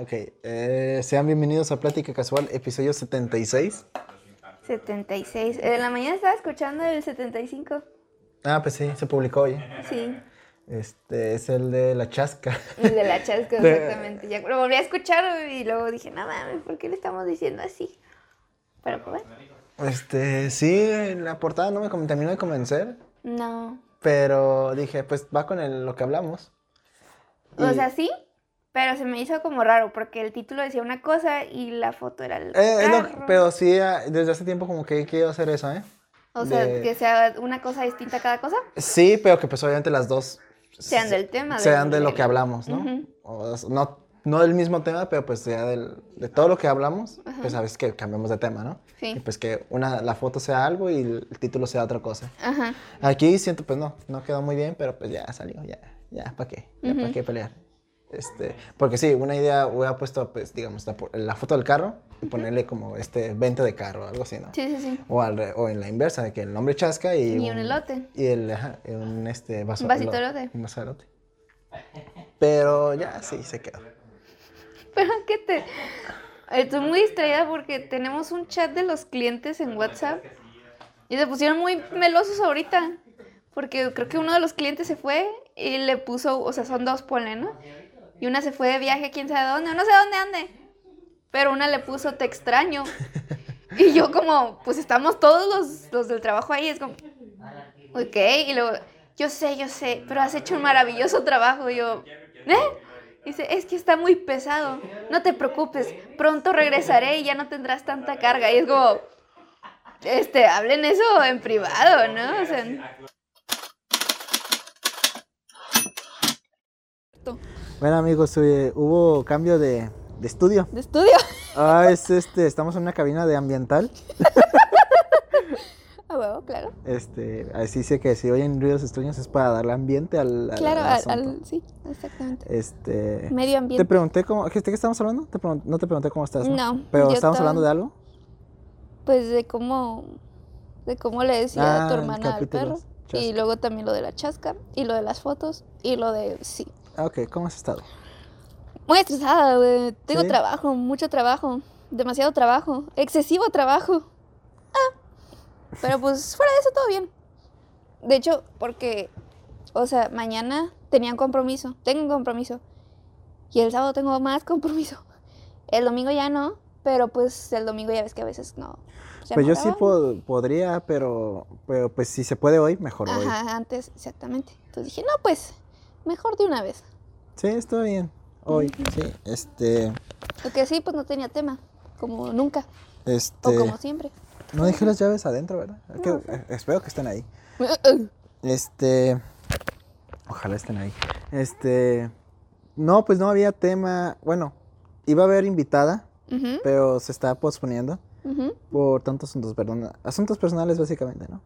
Ok, eh, sean bienvenidos a Plática Casual, episodio 76. 76. En la mañana estaba escuchando el 75. Ah, pues sí, se publicó hoy. Sí, Este es el de la chasca. el de la chasca, exactamente. Ya lo volví a escuchar y luego dije, no mames, ¿por qué le estamos diciendo así? Pero pues. Este, sí, la portada no me terminó de convencer, No. pero dije, pues va con el- lo que hablamos. O sea, sí, pero se me hizo como raro porque el título decía una cosa y la foto era el Eh, es lo- carro. pero sí, ah, desde hace tiempo como que quiero hacer eso, ¿eh? O sea, de- que sea una cosa distinta a cada cosa. Sí, pero que pues obviamente las dos Sean se- del tema, Sean de lo que hablamos, ¿no? Ujú. O s- no, no del mismo tema, pero pues sea del, de todo lo que hablamos, pues sabes que cambiamos de tema, ¿no? Sí. Y pues que una, la foto sea algo y el, título sea otra cosa. Ajá. Aquí siento, pues no, no quedó muy bien, pero pues ya salió, ya, ya, ¿para qué? Ya, ¿para qué pelear? Este, porque sí, una idea hubiera puesto, pues, digamos, la, foto del carro y ponerle como este, venta de carro, algo así, ¿no? Sí, sí, sí. O, al re- o en la inversa, de que el nombre chasca y, Y un elote. Y el, ajá, un este, vaso, Un vasito elote. Un vaso de elote. Pero ya sí se quedó. Pero que te... Estoy muy distraída porque tenemos un chat de los clientes en WhatsApp y se pusieron muy melosos ahorita. Porque creo que uno de los clientes se fue y le puso, o sea, son dos, ponle, ¿no? Y una se fue de viaje, quién sabe dónde, no sé dónde ande. Pero una le puso te extraño. Y yo como, pues estamos todos los, los del trabajo ahí, es como, ok, y luego, yo sé, yo sé, pero has hecho un maravilloso trabajo. Y yo, ¿eh? Dice, es que está muy pesado. No te preocupes, pronto regresaré y ya no tendrás tanta carga. Y es como, este, hablen eso en privado, ¿no? O sea, Bueno, amigos, eh, hubo cambio de, de estudio. de estudio. Ah, es este, estamos en una cabina de ambiental. A huevo, claro. Este, así dice que si oyen ruidos extraños es para darle ambiente al, al- Claro, al sí, exactamente. Este, Medio te ambiente. pregunté cómo, ¿de qué estamos hablando? Te no te pregunté cómo estás, ¿no? No, Pero estamos hablando de algo. Pues de cómo, de cómo le decía a tu Ah, hermana al perro. Y luego también lo de la chasca, y lo de las fotos, y lo de, sí. Ah, ok, ¿cómo has estado? Muy estresada, güey. Tengo ¿Sí? trabajo, mucho trabajo. Demasiado trabajo. Excesivo trabajo. Ah. Pero pues fuera de eso todo bien. De hecho, porque, o sea, mañana tenía un compromiso. Tengo un compromiso. Y el sábado tengo más compromiso. El domingo ya no. Pero pues el domingo ya ves que a veces no. Pues yo sí pod- podría, pero, pero pues si se puede hoy, mejor hoy. Ajá, antes, exactamente. Entonces dije, no, pues, mejor de una vez. Sí, está bien. Hoy, sí. Este, Lo que sí, pues no tenía tema. Como nunca. este. O como siempre. No dejé las llaves adentro, ¿verdad? Es que- No, eh, espero que estén ahí. Este. Ojalá estén ahí. Este. No, pues no había tema. Bueno, iba a haber invitada, pero se está posponiendo por tantos asuntos, perdón. Asuntos personales, básicamente, ¿no?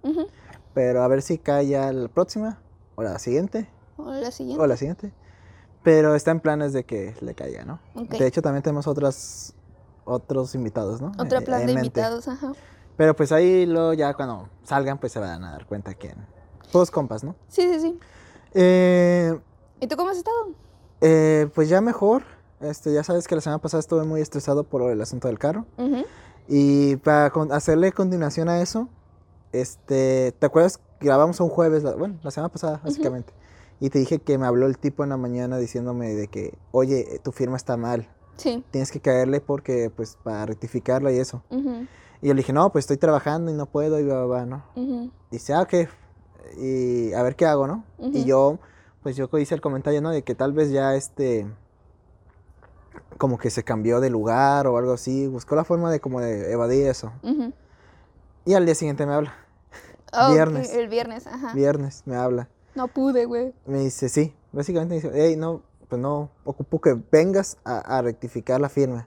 Pero a ver si cae ya la próxima, o la siguiente, O la siguiente. o la siguiente. Pero está en planes de que le caiga, ¿no? De hecho, también tenemos otras. Otros invitados, ¿no? Otro Eh, plan de mente. invitados, ajá. Pero pues ahí luego ya cuando salgan, pues se van a dar cuenta quién. Todos compas, ¿no? Sí, sí, sí. Eh, ¿Y tú cómo has estado? eh, pues ya mejor. Este, ya sabes que la semana pasada estuve muy estresado por el asunto del carro. Y para con- hacerle continuación a eso, este, ¿te acuerdas? que Grabamos un jueves, la- bueno, la semana pasada, básicamente. Y te dije que me habló el tipo en la mañana diciéndome de que, oye, tu firma está mal. Sí. Tienes que caerle porque, pues, para rectificarla y eso. Y yo le dije, no, pues estoy trabajando y no puedo y va, va, va, ¿no? ujú, Dice, ah, ok. Y a ver qué hago, ¿no? Y yo, pues yo hice el comentario, ¿no? De que tal vez ya este, como que se cambió de lugar o algo así. Buscó la forma de como de evadir eso. Y al día siguiente me habla. Viernes. El viernes, ajá. Viernes me habla. No pude, güey. Me dice, sí. Básicamente me dice, hey, no, pues no, ocupo que vengas a, a rectificar la firma.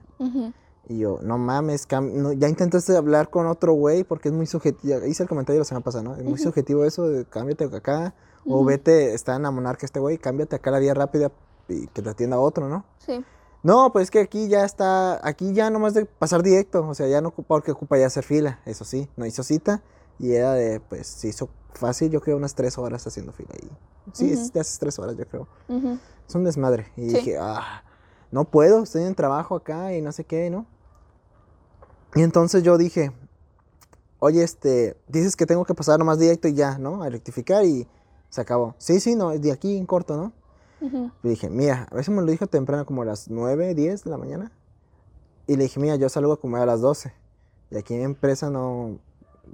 Y yo, no mames, cam- no, ya intentaste hablar con otro güey porque es muy subjetivo. Hice el comentario la semana pasada, ¿no? Es muy subjetivo eso de cámbiate acá. O vete, está en la monarca este güey, cámbiate acá la vía rápida y que te atienda otro, ¿no? Sí. No, pues es que aquí ya está, aquí ya nomás de pasar directo, o sea, ya no ocupa porque ocupa ya hacer fila, eso sí, no hizo cita y era de, pues, se hizo fácil, yo creo, unas tres horas haciendo fila ahí. Sí, es- Ujú. te haces tres horas, yo creo. ujú. Es un desmadre. Y Sí. dije, ah, no puedo, estoy en trabajo acá y no sé qué, ¿no? Y entonces yo dije, oye, este, dices que tengo que pasar nomás directo y ya, ¿no? A rectificar y se acabó. Sí, sí, no, de aquí en corto, ¿no? Ujú. Le dije, mira, a veces me lo dijo temprano, como a las 9, 10 de la mañana. Y le dije, mira, yo salgo a comer a las 12. Y aquí en mi empresa no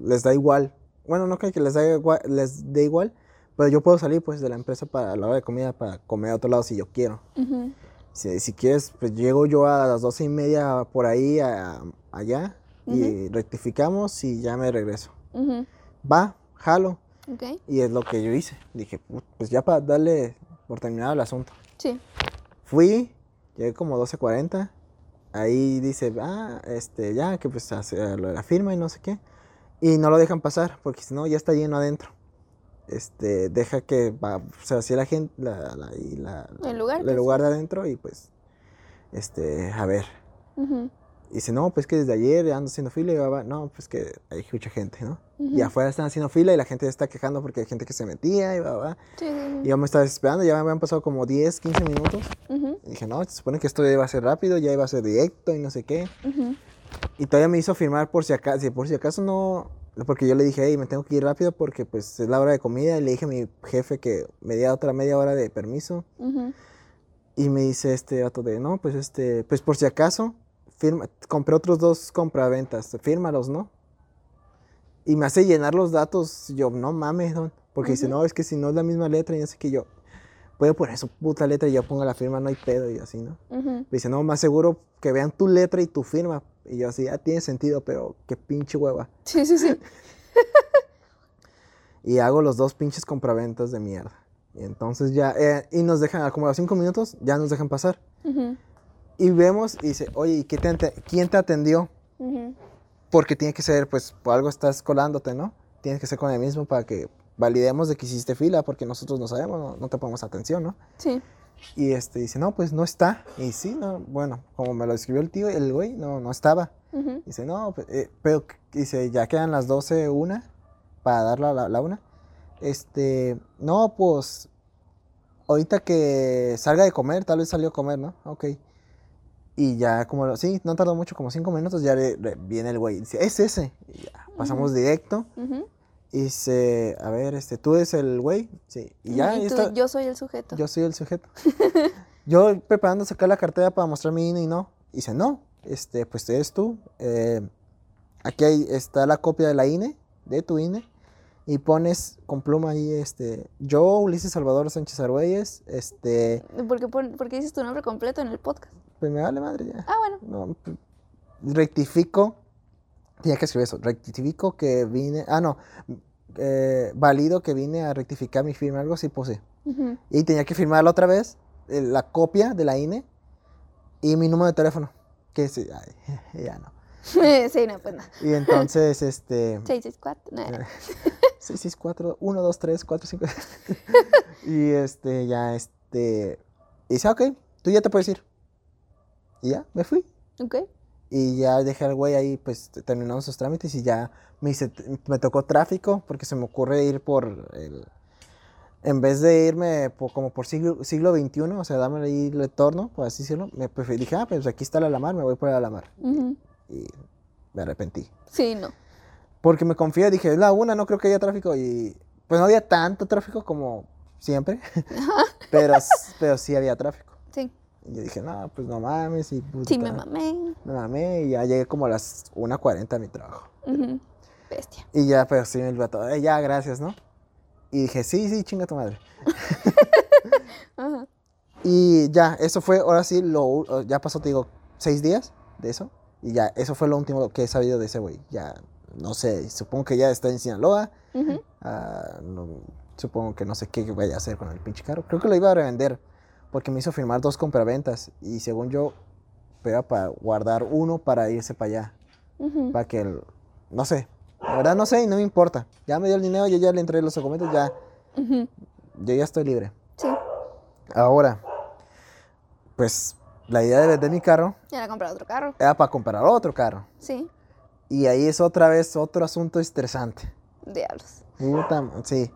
les da igual. Bueno, no creo que les da igual, les dé igual, pero yo puedo salir pues de la empresa para la hora de comida para comer a otro lado si yo quiero. Si, si quieres, pues llego yo a las 12 y media por ahí a- allá y rectificamos y ya me regreso. Va, jalo. Y es lo que yo hice. Dije, "Put, pues ya para darle por terminado el asunto. Sí. Fui, llegué como 12.40. Ahí dice, ah, este, ya, que pues hace lo de la firma y no sé qué. Y no lo dejan pasar, porque si no, ya está lleno adentro. Este, deja que va, o sea, si la gente, la, la- y la- El lugar, el pues. lugar de adentro y pues, este, a ver. Ujú. Y dice, no, pues que desde ayer ando haciendo fila y va. No, pues que hay mucha gente, ¿no? Y Ujú. afuera están haciendo fila y la gente está quejando porque hay gente que se metía y va, va. Sí, sí, Y yo me estaba desesperando, ya me habían pasado como 10, 15 minutos. sí. Ujú. Y dije, no, se supone que esto iba a ser rápido, ya iba a ser directo y no sé qué. Y todavía me hizo firmar por si acaso, si por si acaso no, porque yo le dije, hey, me tengo que ir rápido porque pues es la hora de comida. Y le dije a mi jefe que me diera otra media hora de permiso. Y me dice este vato de, no, pues este, pues por si acaso, firma, compré otros dos compraventas, fírmalos, ¿no? Y me hace llenar los datos, yo, no mames, don. Porque dice, no, es que si no es la misma letra y no sé qué, yo, puedo poner su puta letra y yo pongo la firma, no hay pedo y así, ¿no? Me dice, no, más seguro que vean tu letra y tu firma. Y yo así, ah, tiene sentido, pero qué pinche hueva. Sí, sí, sí. Y hago los dos pinches compraventas de mierda. Y entonces ya, eh, y nos dejan, como a los cinco minutos, ya nos dejan pasar. Y vemos y dice, oye, ¿y qué te quién te atendió? Porque tiene que ser, pues, por algo estás colándote, ¿no? Tienes que ser con el mismo para que validemos de que hiciste fila, porque nosotros no sabemos, no, no te ponemos atención, ¿no? Sí. Y este dice, no, pues no está. Y sí, no, bueno, como me lo escribió el tío, el güey, no, no estaba. Ujú. Dice, no, pe- eh, pero dice, ya quedan las 12, una, para dar la, la, la una. Este, no, pues, ahorita que salga de comer, tal vez salió a comer, ¿no? Ok. Y ya como, sí, no tardó mucho, como cinco minutos, ya le- le- viene el güey. Dice, es ese. Y ya, pasamos directo. Ujú. Y dice, a ver, este, ¿tú eres el güey? Sí. Y ya, Y ahí tú, está- yo soy el sujeto. yo soy el sujeto. Yo preparando sacar la cartera para mostrar mi INE y no. Dice, no, este, pues eres tú. Eh, aquí hay- está la copia de la INE, de tu INE. Y pones con pluma ahí, este, yo, Ulises Salvador Sánchez Argüelles, este, ¿Por qué, por qué dices tu nombre completo en el podcast? pues me vale madre ya. Ah, bueno. No, rectifico, tenía que escribir eso, rectifico que vine, ah, no, eh, valido que vine a rectificar mi firma, algo así puse. Ujú. Y tenía que firmarla otra vez, eh, la copia de la INE y mi número de teléfono. Que sí, ay, ya no. sí, no, pues nada. Y entonces, este. 664. No, no. 664 1, 2, 3, 4, 5. y este, ya, este. Y dice, ok, tú ya te puedes ir. Y ya, me fui. Ok. Y ya dejé al güey ahí, pues terminamos sus trámites y ya me, hice, me tocó tráfico porque se me ocurre ir por el. En vez de irme por- como por siglo, siglo XXI, o sea, darme ahí el retorno, por así decirlo, me preferí, dije, ah, pues aquí está la Alamar, me voy por la Alamar. Ujú. Y me arrepentí. Sí, no. Porque me confié, dije, es la una, no creo que haya tráfico. Y pues no había tanto tráfico como siempre, pero, pero sí había tráfico. Sí. Y yo dije, no, pues no mames. Y puta, Sí, me mamé. Me mamé y ya llegué como a las 1.40 a mi trabajo. Bestia. Y ya, pero sí me vato, "Eh, ya, gracias, ¿no? Y dije, sí, sí, chinga tu madre. Ajá. Y ya, eso fue, ahora sí, lo, ya pasó, te digo, seis días de eso. Y ya, eso fue lo último que he sabido de ese güey. Ya, no sé, supongo que ya está en Sinaloa. No- supongo que no sé qué vaya a hacer con el pinche carro. Creo que lo iba a revender porque me hizo firmar dos compraventas y según yo era para guardar uno para irse para allá. Para que, el- no sé, la verdad no sé y no me importa. Ya me dio el dinero, yo ya le entregué los documentos, ya, yo ya estoy libre. Sí. Ahora, pues la idea de vender mi carro Era comprar otro carro. era para comprar otro carro. Sí. Y ahí es otra vez otro asunto estresante. Diablos. Puta, sí.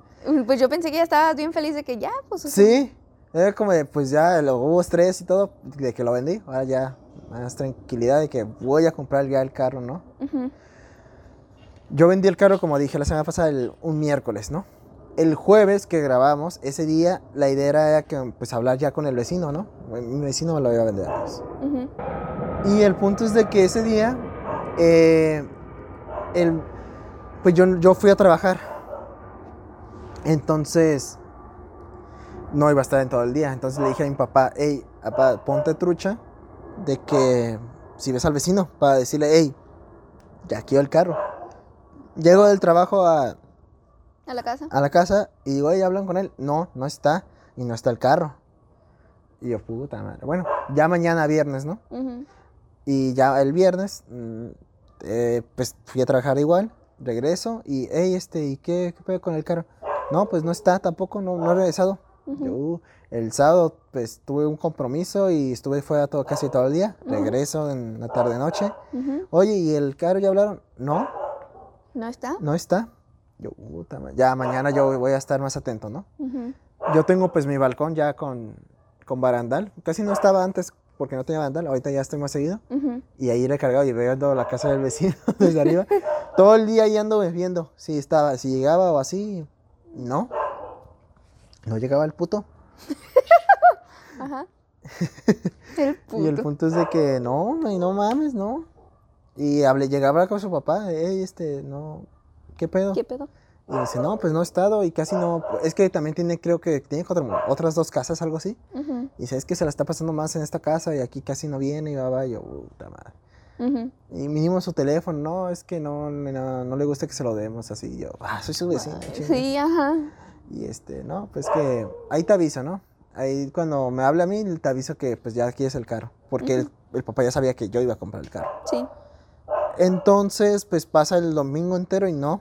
Pues yo pensé que ya estabas bien feliz de que ya, pues. Sí, Era como de, pues ya lo, hubo estrés y todo, de que lo vendí. Ahora ya más tranquilidad de que voy a comprar ya el carro, ¿no? Yo vendí el carro, como dije la semana pasada, el- un miércoles, ¿no? El jueves que grabamos, ese día, la idea era que, pues, hablar ya con el vecino, ¿no? Mi vecino me lo iba a vender. pues. Ujú. Y el punto es de que ese día, eh, el, pues yo, yo fui a trabajar. Entonces, no iba a estar en todo el día. Entonces le dije a mi papá, hey, papá, ponte trucha de que si ves al vecino, para decirle, hey, ya quiero el carro. Llego del trabajo a, A la casa. a la casa y digo, hey, hablan con él. No, no está. Y no está el carro. Y yo, puta madre. Bueno, ya mañana viernes, ¿no? Y ya el viernes, mm, eh, pues fui a trabajar igual, regreso y, hey, este, ¿y qué, qué pedo con el carro? No, pues no está tampoco, no, no he regresado. Yo, "Uh", el sábado, pues tuve un compromiso y estuve fuera todo, casi todo el día. Regreso en la tarde-noche. Oye, ¿y el carro ya hablaron? No, ¿No está? no está. Yo, puta ya mañana yo voy a estar más atento, ¿no? Yo tengo pues mi balcón ya con, con barandal. Casi no estaba antes porque no tenía barandal, ahorita ya estoy más seguido. Y ahí recargado y viendo la casa del vecino desde arriba. Todo el día ahí ando viendo si estaba, si llegaba o así. No. No llegaba el puto. Ajá. El puto. Y el punto es de que no, no, y no mames, no. Y hablé, llegaba con su papá, hey, este, no, ¿qué pedo? ¿Qué pedo? Y dice, no, pues no he estado y casi no. Es que también tiene, creo que tiene otra- otras dos casas, algo así. Y dice, es que se la está pasando más en esta casa y aquí casi no viene y va, va. Y yo, puta madre. Y mínimo su teléfono, no, es que no, no, no le gusta que se lo demos así. Yo, ah, soy su vecino. chinga". Sí, ajá. Y este, no, pues que ahí te aviso, ¿no? Ahí cuando me habla a mí, te aviso que pues ya quieres el carro. Porque el, el papá ya sabía que yo iba a comprar el carro. Sí. Entonces, pues pasa el domingo entero y no,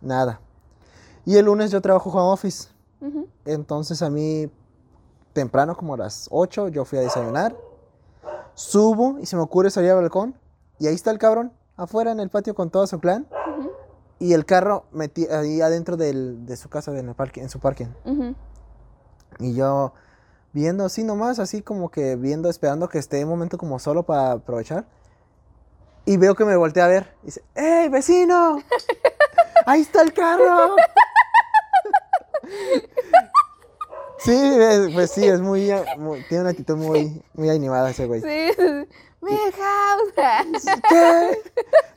nada. Y el lunes yo trabajo home office. Entonces a mí, temprano, como a las 8, yo fui a desayunar. Subo y se me ocurre salir al balcón. Y ahí está el cabrón, afuera en el patio con todo su clan. Y el carro metí ahí adentro del- de su casa, en, el parque, en su parking. Y yo viendo así nomás, así como que viendo, esperando que esté un momento como solo para aprovechar. Y veo que me voltea a ver. Y dice, ¡Ey, vecino! ¡Ahí está el carro! sí, es- pues sí, es muy, muy- tiene una actitud muy, muy animada ese güey. Sí. Milhouse. ¿Qué?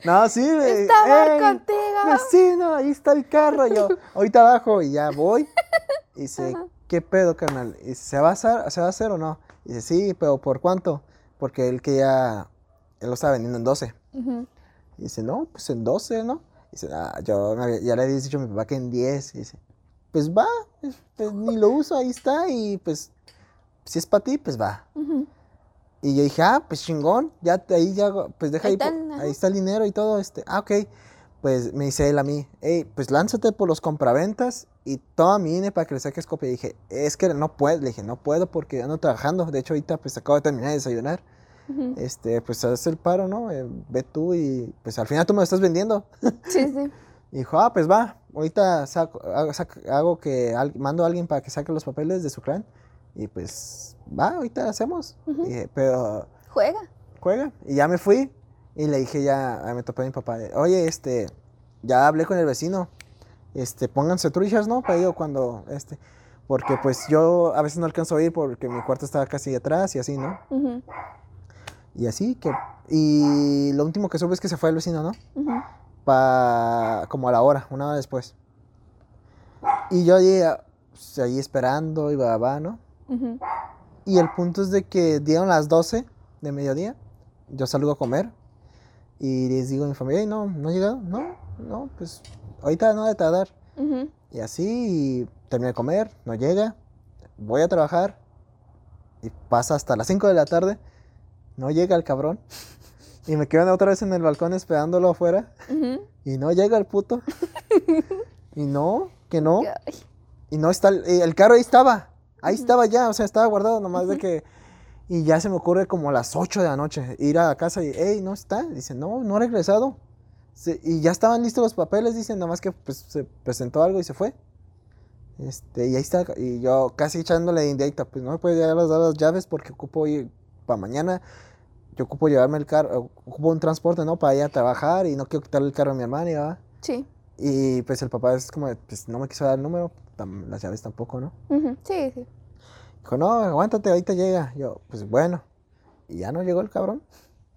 No, sí, güey. Estaba "Ey, contigo. Vecino, ahí está el carro. Yo, ahorita abajo y ya voy. Y dice, ¿qué pedo, carnal? Y dice, ¿se va a hacer, ¿se va a hacer o no? Y dice, sí, pero ¿por cuánto? Porque él que ya, él lo estaba vendiendo en 12. Ujú. Y dice, no, pues en 12, ¿no? Y dice, ah, yo ya le había dicho a mi papá que en 10. Y dice, pues va, pues, ni lo uso, ahí está. Y pues, si es para ti, pues va. Y yo dije, ah, pues chingón, ya ahí ya, pues deja Ahí ahí, está el- ajá. ahí está el dinero y todo, este, ah, ok. Pues me dice él a mí, hey, pues lánzate por los compraventas y toma mi INE para que le saques copia. Y dije, es que no puedo, le dije, no puedo porque ando trabajando. De hecho, ahorita pues acabo de terminar de desayunar. Este, pues haz el paro, ¿no? Eh, ve tú y pues al final tú me lo estás vendiendo. Sí, sí. Y dijo, ah, pues va, ahorita saco- hago, sac- hago que mando a alguien para que saque los papeles de su clan. Y pues va, ahorita hacemos. Y pero Juega. juega. Y ya me fui y le dije ya, me topé a mi papá, oye, este, ya hablé con el vecino, este, pónganse truchas, ¿no? Para ello cuando, este, porque pues yo a veces no alcanzo a ir porque mi cuarto estaba casi atrás y así, ¿no? Y así que, y lo último que supe es que se fue el vecino, ¿no? Ujú. Pa, como a la hora, una hora después. Y yo ah, pues, ahí esperando y va, va, ¿no? Ujú. Y el punto es de que dieron las 12 de mediodía. Yo salgo a comer. Y les digo a mi familia, "Ey, no, no ha llegado. No, no, pues ahorita no ha de tardar. Ujú. Y así y terminé de comer, no llega. Voy a trabajar. Y pasa hasta las 5 de la tarde. No llega el cabrón. Y me quedo otra vez en el balcón esperándolo afuera. Y no llega el puto. y no, que no. Ay. Y no está, el, eh, el carro ahí estaba, ahí estaba ya, o sea, estaba guardado nomás de que, y ya se me ocurre como a las 8 de la noche ir a la casa y, hey, no está, dice, no, no ha regresado. Se- y ya estaban listos los papeles, dicen, nada más que pues, se presentó algo y se fue. Este, y ahí está, y yo casi echándole de indirecta, pues no me puede dar las llaves porque ocupo ir para mañana, yo ocupo llevarme el carro, ocupo un transporte, ¿no? Para ir a trabajar y no quiero quitarle el carro a mi hermana, ¿verdad? Sí. Y pues el papá es como, pues no me quiso dar el número, las llaves tampoco, ¿no? Ujú, Sí, sí. Dijo, no, aguántate, ahorita llega. Yo, pues bueno. Y ya no llegó el cabrón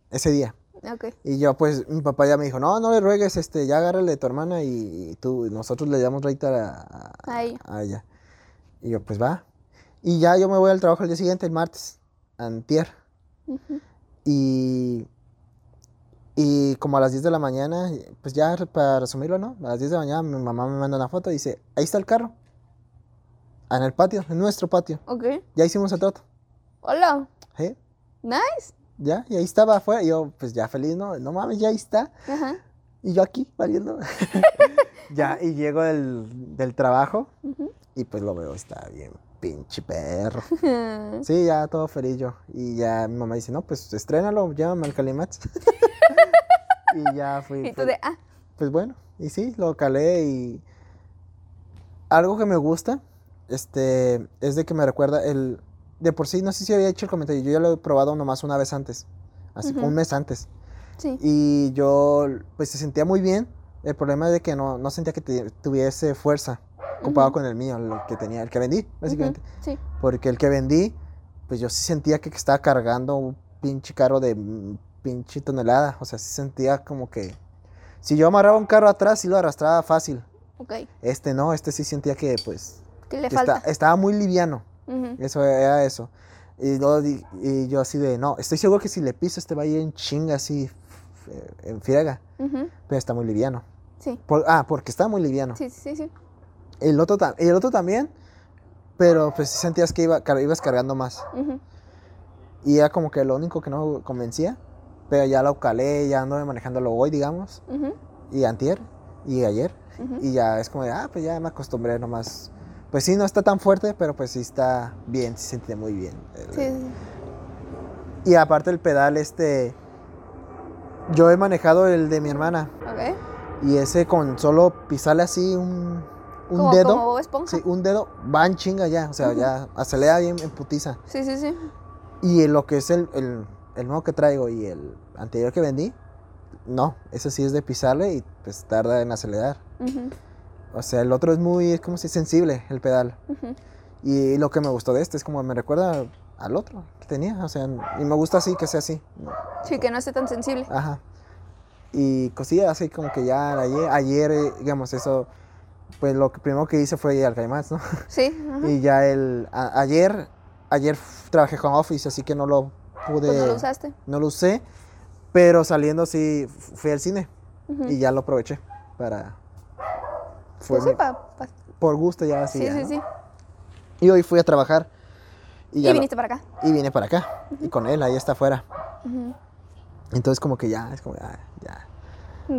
ese día. Ok. Y yo, pues, mi papá ya me dijo, no, no le ruegues, este, ya agárrale de tu hermana y, y tú, nosotros le damos ahorita a, a, A ella. a ella. Y yo, pues va. Y ya yo me voy al trabajo el día siguiente, el martes, antier. Ujú. Y, y como a las 10 de la mañana, pues ya para resumirlo, ¿no? A las 10 de la mañana mi mamá me manda una foto y dice, ahí está el carro. En el patio, en nuestro patio. Ok. Ya hicimos el trato. Hola. ¿eh? Nice. Ya, y ahí estaba afuera. Y yo, pues ya feliz, ¿no? No mames, ya ahí está. Ajá. Y yo aquí, valiendo. ya, y llego del, del trabajo y pues lo veo, está bien, pinche perro. Sí, ya todo feliz yo. Y ya mi mamá dice, no, pues estrénalo, llévame al Calimax. y ya fui. y tú pues, de, ah, pues bueno, y sí, lo calé y algo que me gusta, este, es de que me recuerda el, de por sí, no sé si había hecho el comentario, yo ya lo he probado nomás una vez antes, así un mes antes, sí. y yo, pues se sentía muy bien, el problema es de que no, no sentía que te- tuviese fuerza comparado con el mío, el que tenía, el que vendí, básicamente, Sí. porque el que vendí, pues yo sí sentía que estaba cargando un pinche carro de mm, pinche tonelada. O sea, sí sentía como que. Si yo amarraba un carro atrás, sí lo arrastraba fácil. Ok. Este no, este sí sentía que, pues. ¿Qué le que falta? está- estaba muy liviano. Ujú. Eso era eso. Y, luego di- y yo así de, no, estoy seguro que si le piso, este va a ir en chinga, así, en friega. Ujú. Pero está muy liviano. Sí. Por- ah, porque está muy liviano. Sí, sí, sí. El, otro el otro también, pero pues sí sentías que iba, ibas cargando más. Y era como que lo único que no convencía. Pero ya lo calé, ya ando manejándolo hoy, digamos. Y antier. Y ayer. Y ya es como de, ah, pues ya me acostumbré nomás. Pues sí, no está tan fuerte, pero pues sí está bien, se siente muy bien. Sí, sí. Y aparte el pedal, este... Yo he manejado el de mi hermana. Ok. Y ese con solo pisarle así un, un como, dedo. Como Bob esponja. Sí, un dedo, va en chinga ya. O sea, ya acelera bien en putiza. Sí, sí, sí. Y lo que es el, el, el nuevo que traigo y el anterior que vendí, no, ese sí es de pisarle y pues tarda en acelerar. O sea, el otro es muy, es como si sensible el pedal. Ujú. Y lo que me gustó de este es como me recuerda al otro que tenía. O sea, y me gusta así, que sea así. Sí, que no esté tan sensible. Ajá. Y cosillas así como que ya ayer, ayer eh, digamos, eso, pues lo que primero que hice fue ir al Caimás, ¿no? Sí. ajá. Y ya el, a- ayer, ayer trabajé con Office, así que no lo pude, Pues no lo usaste. no lo usé, pero saliendo sí fui al cine y ya lo aproveché para, fue Pues sí, mi- pa, pa- por gusto ya así. Sí, ya, sí, ¿no? sí. Y hoy fui a trabajar y, Y, ya lo- viniste para acá. y vine para acá y con él, ahí está afuera. Entonces como que ya, es como, ah, ya,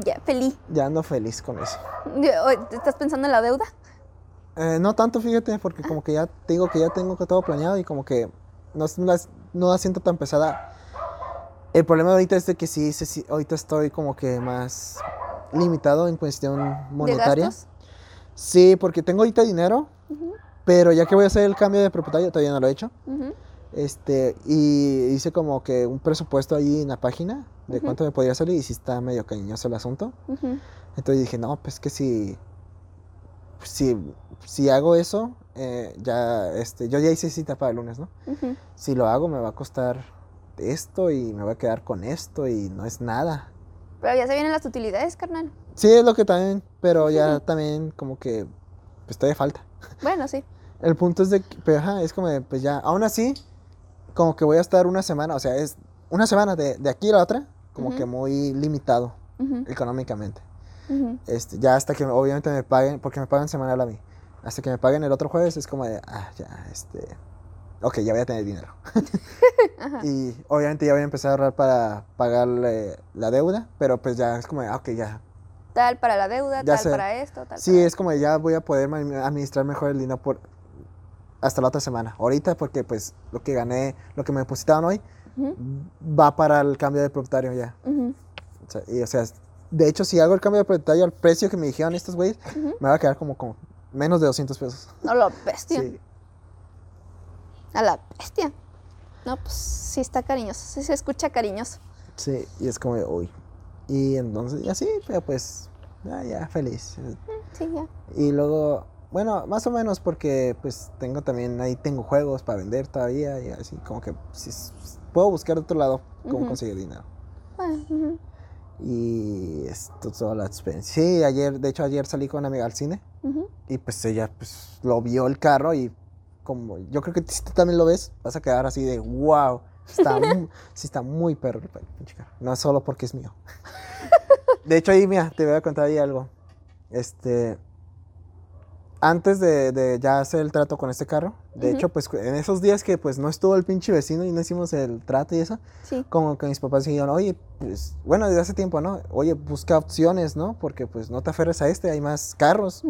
Ya, feliz. ya ando feliz con eso. Ya, oye, ¿te ¿Estás pensando en la deuda? Eh, no tanto, fíjate, porque como que ya te digo que ya tengo que todo planeado y como que no, no la, no la siento tan pesada. El problema ahorita es de que sí, sí, sí, ahorita estoy como que más limitado en cuestión ¿De monetaria. gastos? Sí, porque tengo ahorita dinero, pero ya que voy a hacer el cambio de propietario, todavía no lo he hecho. ujú. Este, y hice como que un presupuesto ahí en la página de cuánto me podría salir y si está medio cariñoso el asunto. Entonces dije, no, pues que si, si, si hago eso, eh, ya, este, yo ya hice cita para el lunes, ¿no? Si lo hago me va a costar esto y me voy a quedar con esto y no es nada. Pero ya se vienen las utilidades, carnal. Sí, es lo que también, pero ya también como que, pues todavía falta. Bueno, sí. El punto es de que, pero, ajá, es como de, pues ya, aún así, como que voy a estar una semana, o sea, es una semana de, de aquí a la otra, como que muy limitado Ujú, económicamente. Este, ya hasta que obviamente me paguen, porque me pagan semanal a mí. Hasta que me paguen el otro jueves es como de, ah, ya, este, ok, ya voy a tener dinero. Y obviamente ya voy a empezar a ahorrar para pagarle la deuda, pero pues ya es como de, ah, ok, ya. Tal para la deuda, Ya tal sé. para esto, tal Sí, para es como de, ya voy a poder administrar mejor el dinero por hasta la otra semana. Ahorita porque pues lo que gané, lo que me depositaron hoy, va para el cambio de propietario ya. ujú, O sea, y, o sea, de hecho, si hago el cambio de propietario al precio que me dijeron estos güeyes, me va a quedar como, como menos de 200 pesos. No, la bestia. Sí. A la bestia. No, pues sí está cariñoso. Sí se escucha cariñoso. Sí, y es como, uy. Y entonces, y así, pero pues, ya, ya, feliz. Sí, ya. Y luego, bueno, más o menos porque pues tengo también, ahí tengo juegos para vender todavía y así, como que si puedo buscar de otro lado cómo conseguir dinero. Ujú. Y esto es toda la experiencia. Sí, ayer, de hecho ayer salí con una amiga al cine Ujú. y pues ella pues lo vio el carro y como yo creo que si tú también lo ves, vas a quedar así de wow. Está muy, sí está muy perro el pinche carro. No es solo porque es mío. De hecho ahí, mira, te voy a contar ahí algo. Este, antes de, de ya hacer el trato con este carro, de hecho, pues en esos días que pues no estuvo el pinche vecino y no hicimos el trato y eso, Sí. como que mis papás dijeron, oye, pues, bueno, desde hace tiempo, ¿no? Oye, busca opciones, ¿no? Porque pues no te aferres a este, hay más carros.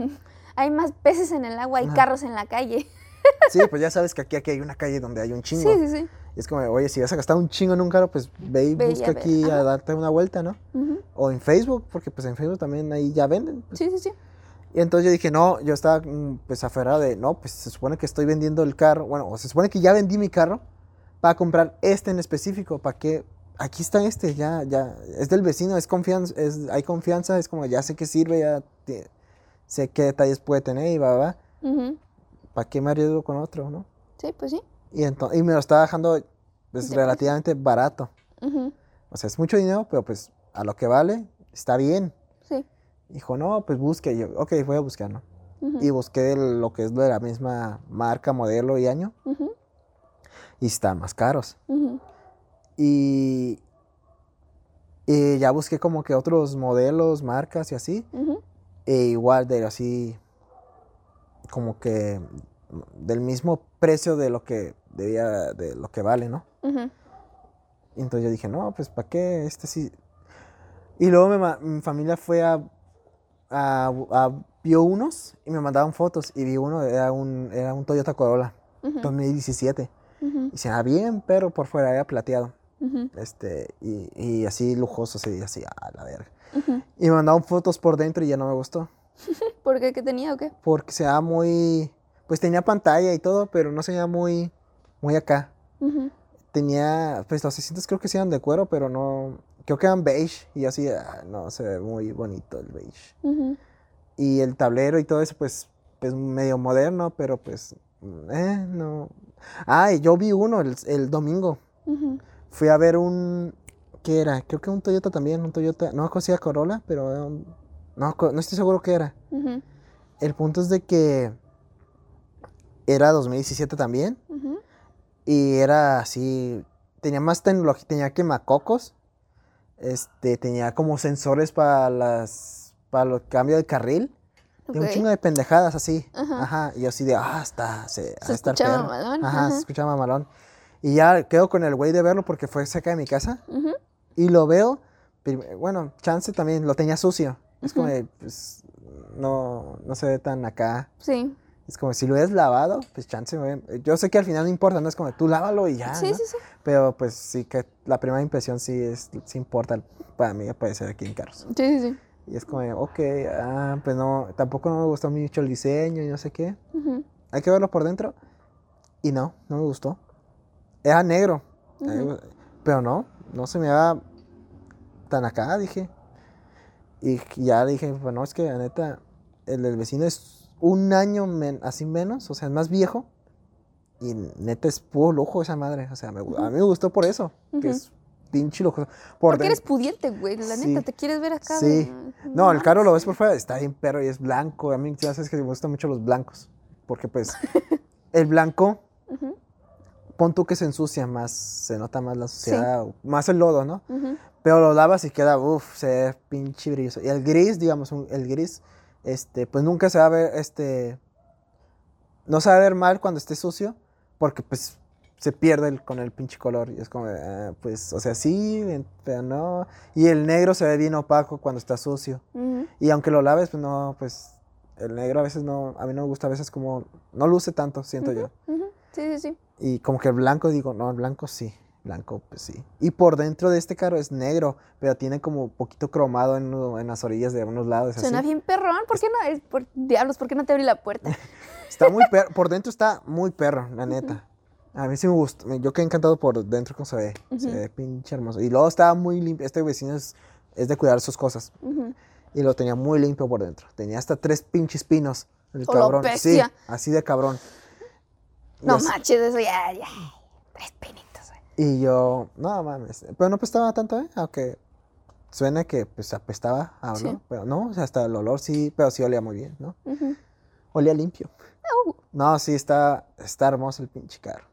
Hay más peces en el agua, hay Ajá. carros en la calle. Sí, pues ya sabes que aquí, aquí hay una calle donde hay un Sí, chingo. sí, sí. Y es como, oye, si vas a gastar un chingo en un carro, pues ve y Ve y busca a aquí a darte una vuelta, ¿no? O en Facebook, porque pues en Facebook también ahí ya venden. pues. Sí, sí, sí. Y entonces yo dije, no, yo estaba mm, pues aferrado de, no, pues se supone que estoy vendiendo el carro, bueno, o se supone que ya vendí mi carro para comprar este en específico, para que, aquí está este, ya, ya, es del vecino, es confianza, es, hay confianza, es como, ya sé que sirve, ya te- sé qué detalles puede tener y va, va, Ujú. ¿para qué me arriesgo con otro, no? Sí, pues sí. Y, entonces, y me lo estaba dejando pues, relativamente barato, o sea, es mucho dinero, pero pues a lo que vale, está bien. Dijo, no, pues busque, Y yo, ok, voy a buscar, ¿no? Y busqué lo que es de la misma marca, modelo y año y están más caros. Y, y ya busqué como que otros modelos, marcas y así, e igual de así como que del mismo precio de lo que debía, de lo que vale, ¿no? Entonces yo dije, no, pues ¿para qué? Este sí. Y luego ma- mi familia fue a, a, a- vio unos y me mandaban fotos y vi uno, era un, era un Toyota Corolla. Ujú. 2017. Ujú. Y se veía bien, pero por fuera era plateado. Este, y, y así lujoso, así, así, a la verga. Y me mandaron fotos por dentro y ya no me gustó. ¿Por qué? ¿Qué tenía o qué? Porque se veía muy. Pues tenía pantalla y todo, pero no se veía muy. Muy acá. Tenía. Pues los asientos creo que sí eran de cuero, pero no. Creo que eran beige. Y así, ah, no, se ve muy bonito el beige. Y el tablero y todo eso, pues. Pues medio moderno, pero pues. Eh, no. Ah, y yo vi uno el, el domingo. Fui a ver un. ¿Qué era? Creo que un Toyota también, un Toyota. No era Corolla, pero no, no estoy seguro qué era. El punto es de que era 2017 también. Y era así. Tenía más tecnología, tenía quemacocos. Este, tenía como sensores para las. para los cambios de carril. Tenía Ok. un chingo de pendejadas así. Ajá. Ajá. Y yo así de, ah, está. Se, de estar escuchaba perro". mamalón, Ajá, ajá. se escuchaba mamalón. Y ya quedo con el güey de verlo porque fue cerca de mi casa. Ujú. Y lo veo, bueno, chance también lo tenía sucio. Es como Ujú. de, pues, no, no se ve tan acá. Sí. Es como si lo hubieras lavado, pues chance. Yo sé que al final no importa, no es como tú lávalo y ya. sí, ¿no? sí, sí. Pero pues sí que la primera impresión sí es, sí importa para mí aparecer aquí en carros. Sí, sí, sí. Y es como, ok, ah, pues no, tampoco me gustó mucho el diseño y no sé qué. Ujú. Hay que verlo por dentro. Y no, no me gustó. Era negro. Ujú. Eh, Pero no, no se me va tan acá, dije. Y ya dije, bueno, es que la neta, el del vecino es un año men- así menos, o sea, es más viejo. Y neta es puro lujo esa madre. O sea, me gu- a mí me gustó por eso, que es pinche lujo. Por Porque eres pudiente, güey. La Sí. neta, te quieres ver acá. Sí. de- No, el carro lo ves por fuera, está bien perro y es blanco. A mí ya sabes que me gustan mucho los blancos. Porque pues el blanco, Ujú. pon tú que se ensucia más, se nota más la suciedad, más el lodo, ¿no? Pero lo lavas y queda, uff, se ve pinche brilloso. Y el gris, digamos, un- el gris, este, pues nunca se va a ver, este, no se va a ver mal cuando esté sucio, porque pues se pierde el- con el pinche color. Y es como, ah, pues, o sea, sí, pero no. Y el negro se ve bien opaco cuando está sucio. Y aunque lo laves, pues no, pues el negro a veces no, a mí no me gusta, a veces como, no luce tanto, siento yo. Sí, sí, sí. Y como que el blanco, digo, no, el blanco sí. Blanco, pues sí. Y por dentro de este carro es negro, pero tiene como poquito cromado en, en las orillas de unos lados. Suena así. bien perrón. ¿Por qué no? Es por diablos, ¿por qué no te abrí la puerta? Está muy perro. Por dentro está muy perro, la neta. A mí sí me gusta. Yo quedé encantado por dentro cómo se ve. Se ve pinche hermoso. Y luego estaba muy limpio. Este vecino es, es de cuidar sus cosas. Y lo tenía muy limpio por dentro. Tenía hasta tres pinches pinos. El ¡Oh, la cabrón. Sí, así de cabrón. No manches, eso ya, ya. Tres pinitos. Y yo, no mames. Pero no apestaba tanto, ¿eh? Aunque suena que pues apestaba Sí. Pero no, o sea, hasta el olor sí, pero sí olía muy bien, ¿no? Olía limpio. Au. No, sí, está, está hermoso el pinche carro.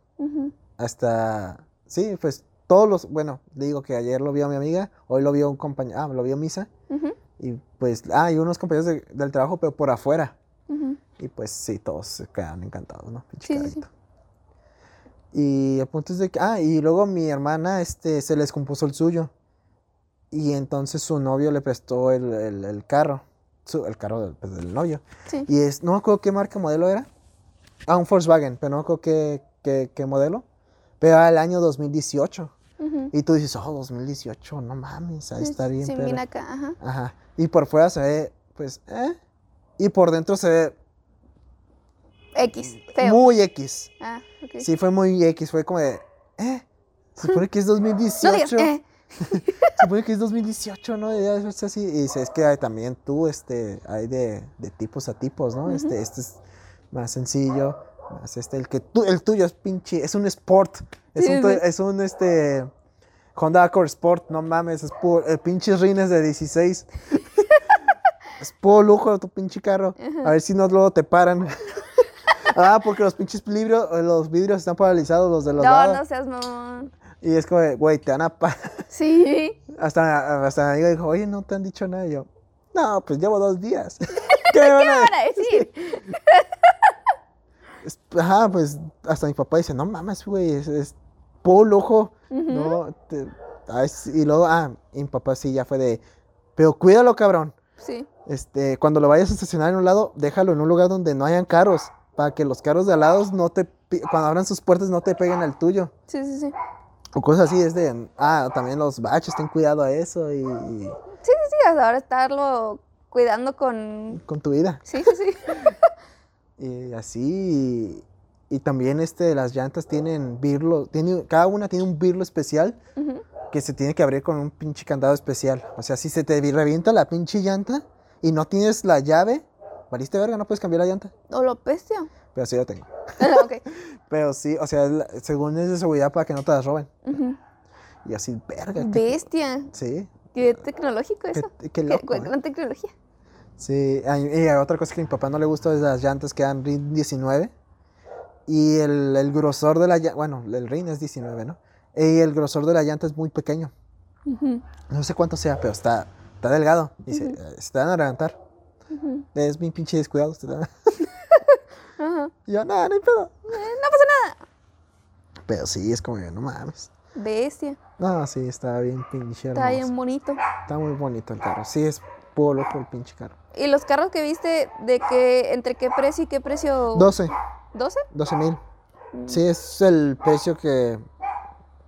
Hasta, sí, pues todos los, bueno, digo que ayer lo vio mi amiga, hoy lo vio un compañero, ah, lo vio Misa. Y pues, ah, y unos compañeros de- del trabajo, pero por afuera. Y pues sí, todos se quedan encantados, ¿no? Pinche Sí, sí. Y el punto es de que, ah, y luego mi hermana, este, se les compuso el suyo. Y entonces su novio le prestó el, el- el carro, su- el carro del, pues, del novio. Sí. Y es, no me acuerdo qué marca modelo era. Ah, un Volkswagen, pero no me acuerdo qué, qué, qué modelo. Pero era el año 2018. Ujú. Y tú dices, oh, 2018, no mames, ahí está bien. Sí, perro". mira acá, ajá. Ajá. Y por fuera se ve, pues, eh. Y por dentro se ve X, feo. muy X. Ah, ok. Sí, fue muy X, fue como de, eh, se supone que es 2018. No digas, eh. Se supone que es 2018, ¿no? Debería verse así. Y es que hay también tú, este, hay de, de tipos a tipos, ¿no? Este, este es más sencillo, más este, el que tú, el tuyo es pinche, es un Sport. Es Sí, un, sí. to- es un, este, Honda Accord Sport, no mames, es puro, el pinches rines de 16. es puro lujo tu pinche carro. A ver si no luego te paran. Ah, porque los pinches vidrios, los vidrios están paralizados, los de los No, lados. no seas mamón. Y es como, güey, te van a. Sí. Hasta, hasta mi amiga dijo, oye, no te han dicho nada. Y yo, no, pues llevo dos días. ¿Qué me van a decir. Es- Ajá, pues hasta mi papá dice, no mames, güey, es, es puro lujo. No, te- y luego, ah, y mi papá sí ya fue de, pero cuídalo, cabrón. Sí. Este, cuando lo vayas a estacionar en un lado, déjalo en un lugar donde no hayan carros. Para que los carros de al lado no te, cuando abran sus puertas no te peguen al tuyo. Sí, sí, sí. O cosas así, es de, ah, también los baches, ten cuidado a eso y, y Sí, sí, sí. Ahora estarlo cuidando con. con tu vida. Sí, sí, sí. Y así. Y, y también este, las llantas tienen birlo. Tiene, cada una tiene un birlo especial Ujú. que se tiene que abrir con un pinche candado especial. O sea, si se te vi- revienta la pinche llanta y no tienes la llave, valiste verga, no puedes cambiar la llanta. O lo pestio. Pero sí la tengo. ok. Pero sí, o sea, según es de seguridad para que no te las roben. Y así, verga. Bestia. Sí, Qué tecnológico eso. qué Qué, loco. qué ¿eh? gran tecnología. Sí, y otra cosa que a mi papá no le gusta es las llantas que dan RIN 19. Y el, el grosor de la llanta, bueno, el RIN es 19, ¿no? Y el grosor de la llanta es muy pequeño. No sé cuánto sea, pero está, está delgado. Y se, eh, se te van a levantar. Ujú. Es bien pinche descuidado. Ajá. Y yo, no, no hay pedo. Eh, no pasa nada. Pero sí, es como que no mames. Bestia. No, sí, está bien pinche Está bien hermoso. bonito. Está muy bonito el carro. Sí, es puro loco el pinche carro. ¿Y los carros que viste, de qué, entre qué precio y qué precio? 12, ¿12? 12 mil. Sí, es el precio que,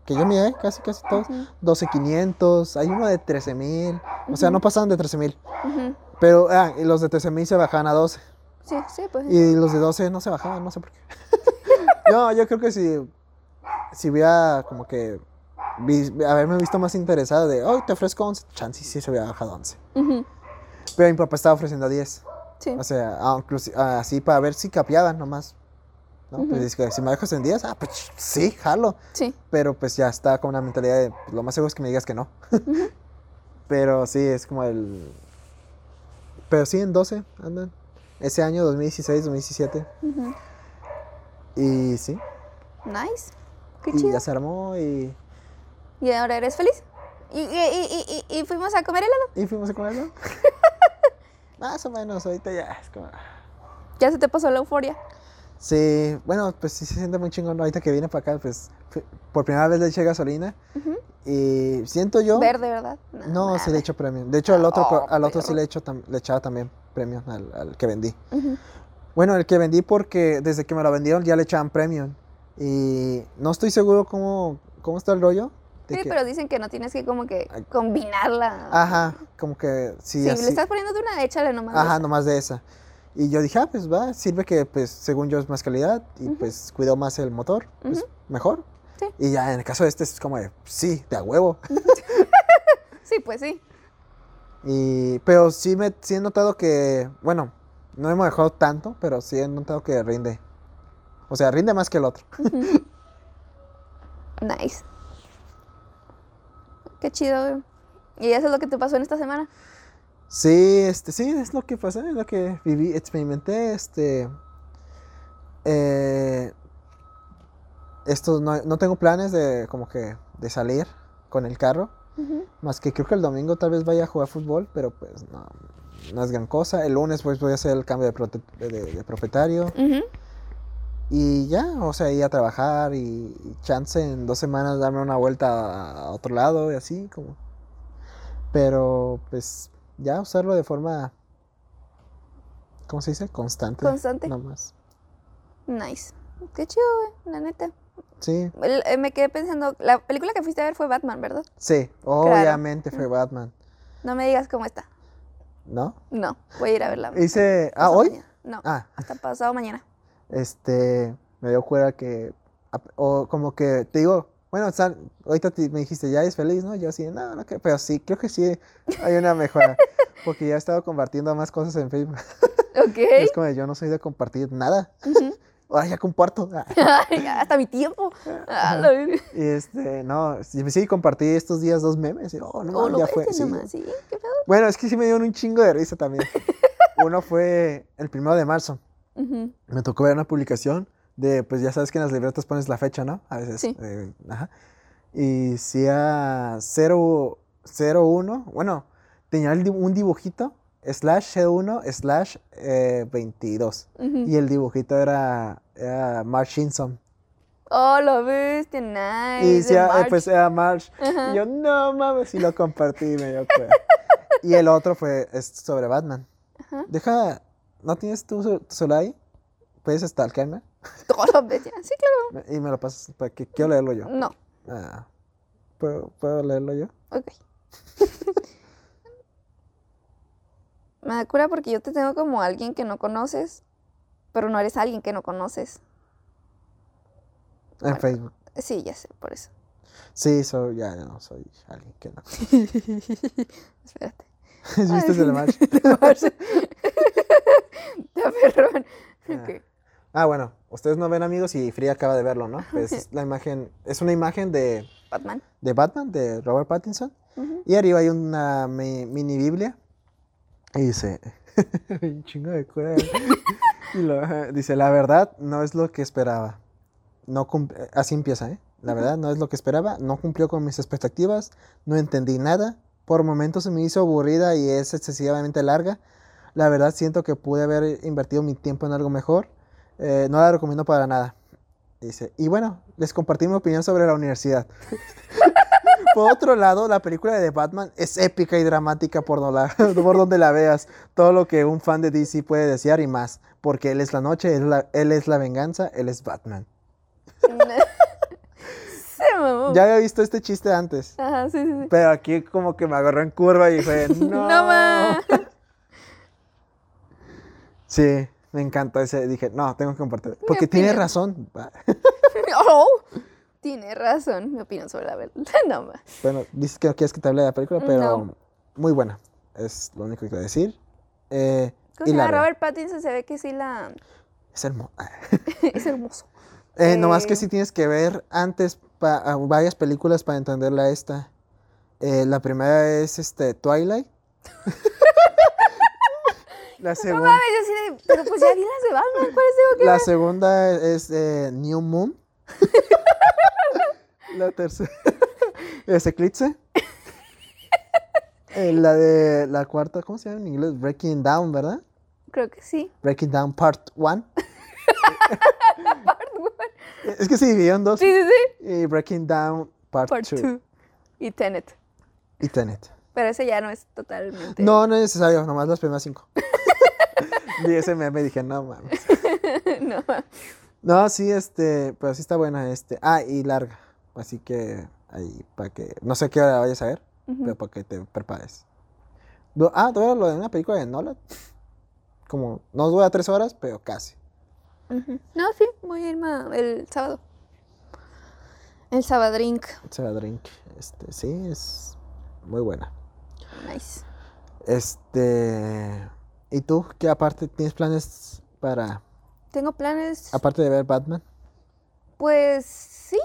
que yo miré, casi, casi todos. Ujú. 12,500. Hay uno de 13 mil. O sea, no pasaban de 13 mil. Ujú. Pero, ah, y los de 13 mil se bajaban a 12. Sí, sí, pues. Y los de 12 no se bajaban, no sé por qué. no, yo creo que si, si hubiera como que vi- haberme visto más interesado de, oh, te ofrezco 11, chance sí se hubiera bajado a 11. Ujú. Pero mi papá estaba ofreciendo 10. Sí. O sea, así para ver si capeaban nomás. ¿no? Ujú. Pues dice que si me dejas en 10, ah, pues sí, jalo. Sí. Pero pues ya está con una mentalidad de, pues, lo más seguro es que me digas que no. Pero sí, es como el... Pero sí, en 12 andan. Ese año, 2016, 2017. Ujú. Y sí, Nice. Qué y chido. ya se armó y, ¿Y ahora eres feliz? ¿Y, y, y, y, fuimos a comer helado? y fuimos a comerlo. Más o menos, ahorita ya es como... Ya se te pasó la euforia. Sí, bueno, pues sí se siente muy chingón. Ahorita que vine para acá, pues por primera vez le eché gasolina. Y siento yo... Verde, ¿verdad? No, sí le echo premio. De hecho, al otro, Oh, al otro sí le, echo le echaba también premio al, al que vendí. Bueno, el que vendí porque desde que me lo vendieron ya le echaban premium. Y no estoy seguro cómo, ¿cómo está el rollo? De Sí, que- pero dicen que no tienes que como que combinarla. Ajá, como que sí, si así- le estás poniendo de una, échale nomás. de Ajá, esa. nomás de esa. Y yo dije, ah, pues va, sirve que pues según yo es más calidad y pues cuido más el motor, pues mejor. Sí. Y ya en el caso de este es como de, sí, de a huevo. Sí, pues sí. Y, pero sí, me, sí he notado que, bueno, no hemos dejado tanto, pero sí he notado que rinde. O sea, rinde más que el otro. Nice. Qué chido. ¿Y eso es lo que te pasó en esta semana? Sí, este, sí, es lo que pasó, es lo que viví, experimenté, este, eh, esto, no, no tengo planes de, como que, de salir con el carro, más que creo que el domingo tal vez vaya a jugar fútbol, pero pues no, no es gran cosa, el lunes pues voy a hacer el cambio de, prote- de- de propietario, y ya, o sea, ir a trabajar y, y chance en dos semanas darme una vuelta a otro lado y así, como. Pero, pues, ya usarlo de forma. ¿Cómo se dice? Constante. Constante. No más. Nice. Qué chido, güey, la neta. Sí, eh, me quedé pensando, la película que fuiste a ver fue Batman, ¿verdad? sí, obviamente fue Batman. No me digas cómo está. ¿No? No, voy a ir a verla. Hice. Ah, hoy. mañana. No, Ah, hasta pasado mañana. este. Me dio cuenta que. O como que te digo. Bueno, o sea, ahorita te- me dijiste, ya es feliz, ¿no? Yo así, no, no, creo", pero sí, creo que sí hay una mejora. Porque ya he estado compartiendo más cosas en Facebook. Ok. Es como yo no soy de compartir nada. Ujú. Ahora ya comparto. Hasta mi tiempo. Ah. Y este, no, sí, compartí estos días dos memes. Y, oh, no, Oh, ya fue. sí. nomás, ¿sí? ¿Qué pedo? Bueno, es que sí me dieron un chingo de risa también. Uno fue el primero de marzo. Ujú. Me tocó ver una publicación de, pues ya sabes que en las libretas pones la fecha, ¿no? A veces. Sí. eh, ajá. Y si a 0, 01, bueno, tenía un dibujito, slash 01, slash eh, 22. Ujú. Y el dibujito era, era Marge Simpson. Oh, lo viste, nice. Y de decía, eh, March. pues era. Ajá. Y yo, no mames, y lo compartí me dio. Y el otro fue es sobre Batman. Deja, ¿no tienes tu, tu celular ahí? ¿Puedes stalkearme? Todos los vecinos. Sí, claro. Y me lo pasas, para que quiero leerlo yo. No. Ah, ¿puedo, ¿Puedo leerlo yo? Ok. Me da cura porque yo te tengo como alguien que no conoces, pero no eres alguien que no conoces. En Bueno. Facebook. Sí, ya sé, por eso. Sí, soy, ya no soy alguien que no. Espérate. ¿Viste el de Marge? Está perrón. Ah. Ok. Ah, bueno, ustedes no ven amigos y Free acaba de verlo, ¿no? Pues es la imagen, es una imagen de, Batman. de Batman, de Robert Pattinson. Y arriba hay una mi- mini Biblia. Y dice, un chingo de cura. y lo- dice, la verdad no es lo que esperaba. No así empieza, ¿eh? La verdad no es lo que esperaba. No cumplió con mis expectativas. No entendí nada. Por momentos se me hizo aburrida y es excesivamente larga. La verdad siento que pude haber invertido mi tiempo en algo mejor. Eh, no la recomiendo para nada. Dice, y bueno, les compartí mi opinión sobre la universidad. Por otro lado, la película de The Batman es épica y dramática por, no la- por donde la veas. Todo lo que un fan de DC puede desear y más. Porque él es la noche, él, es la- él es la venganza, él es Batman. Mamó. Ya había visto este chiste antes. Ajá, sí, sí, sí. Pero aquí como que me agarró en curva y fue, no. No más. Sí, me encantó ese. Dije, no, tengo que compartir. Porque tiene razón. Oh, tiene razón. Mi opinión sobre la verdad. No más. Bueno, dices que no quieres que te hable de la película, pero No. muy buena. Es lo único que quiero decir. Eh, ¿Cómo y se llama? Robert Pattinson se ve que sí la... Es hermoso. es hermoso. Eh, nomás que Eh. sí tienes que ver antes pa- varias películas para entenderla esta. Eh, la primera es este Twilight. La, No segun- mames, yo así de... Pero pues ya vi las de Batman. ¿Cuáles tengo que la ver? segunda es eh, New Moon. la tercera es Eclipse. Eh, la de la cuarta, ¿cómo se llama en inglés? Breaking Down, ¿verdad? Creo que sí. Breaking Down Part 1. es que se dividió en dos. Sí, sí, sí. Y Breaking Down Part Part 2. 2. Y Tenet. Y Tenet. Pero ese ya no es totalmente... No, no es necesario, nomás las primeras cinco. Vi ese meme y dije, no mames. no. No, sí, este, pero sí está buena, este. Ah, y larga. Así que ahí, para que. No sé qué hora vayas a ver, pero para que te prepares. Ah, todavía lo de una película de Nolan. Como, no dura tres horas, pero casi. No, sí, voy a a- el sábado. El sabadrink. Se va drink. Este, sí, es muy buena. Nice. Este. ¿Y tú qué aparte tienes planes para. Tengo planes. Aparte de ver Batman? Pues sí.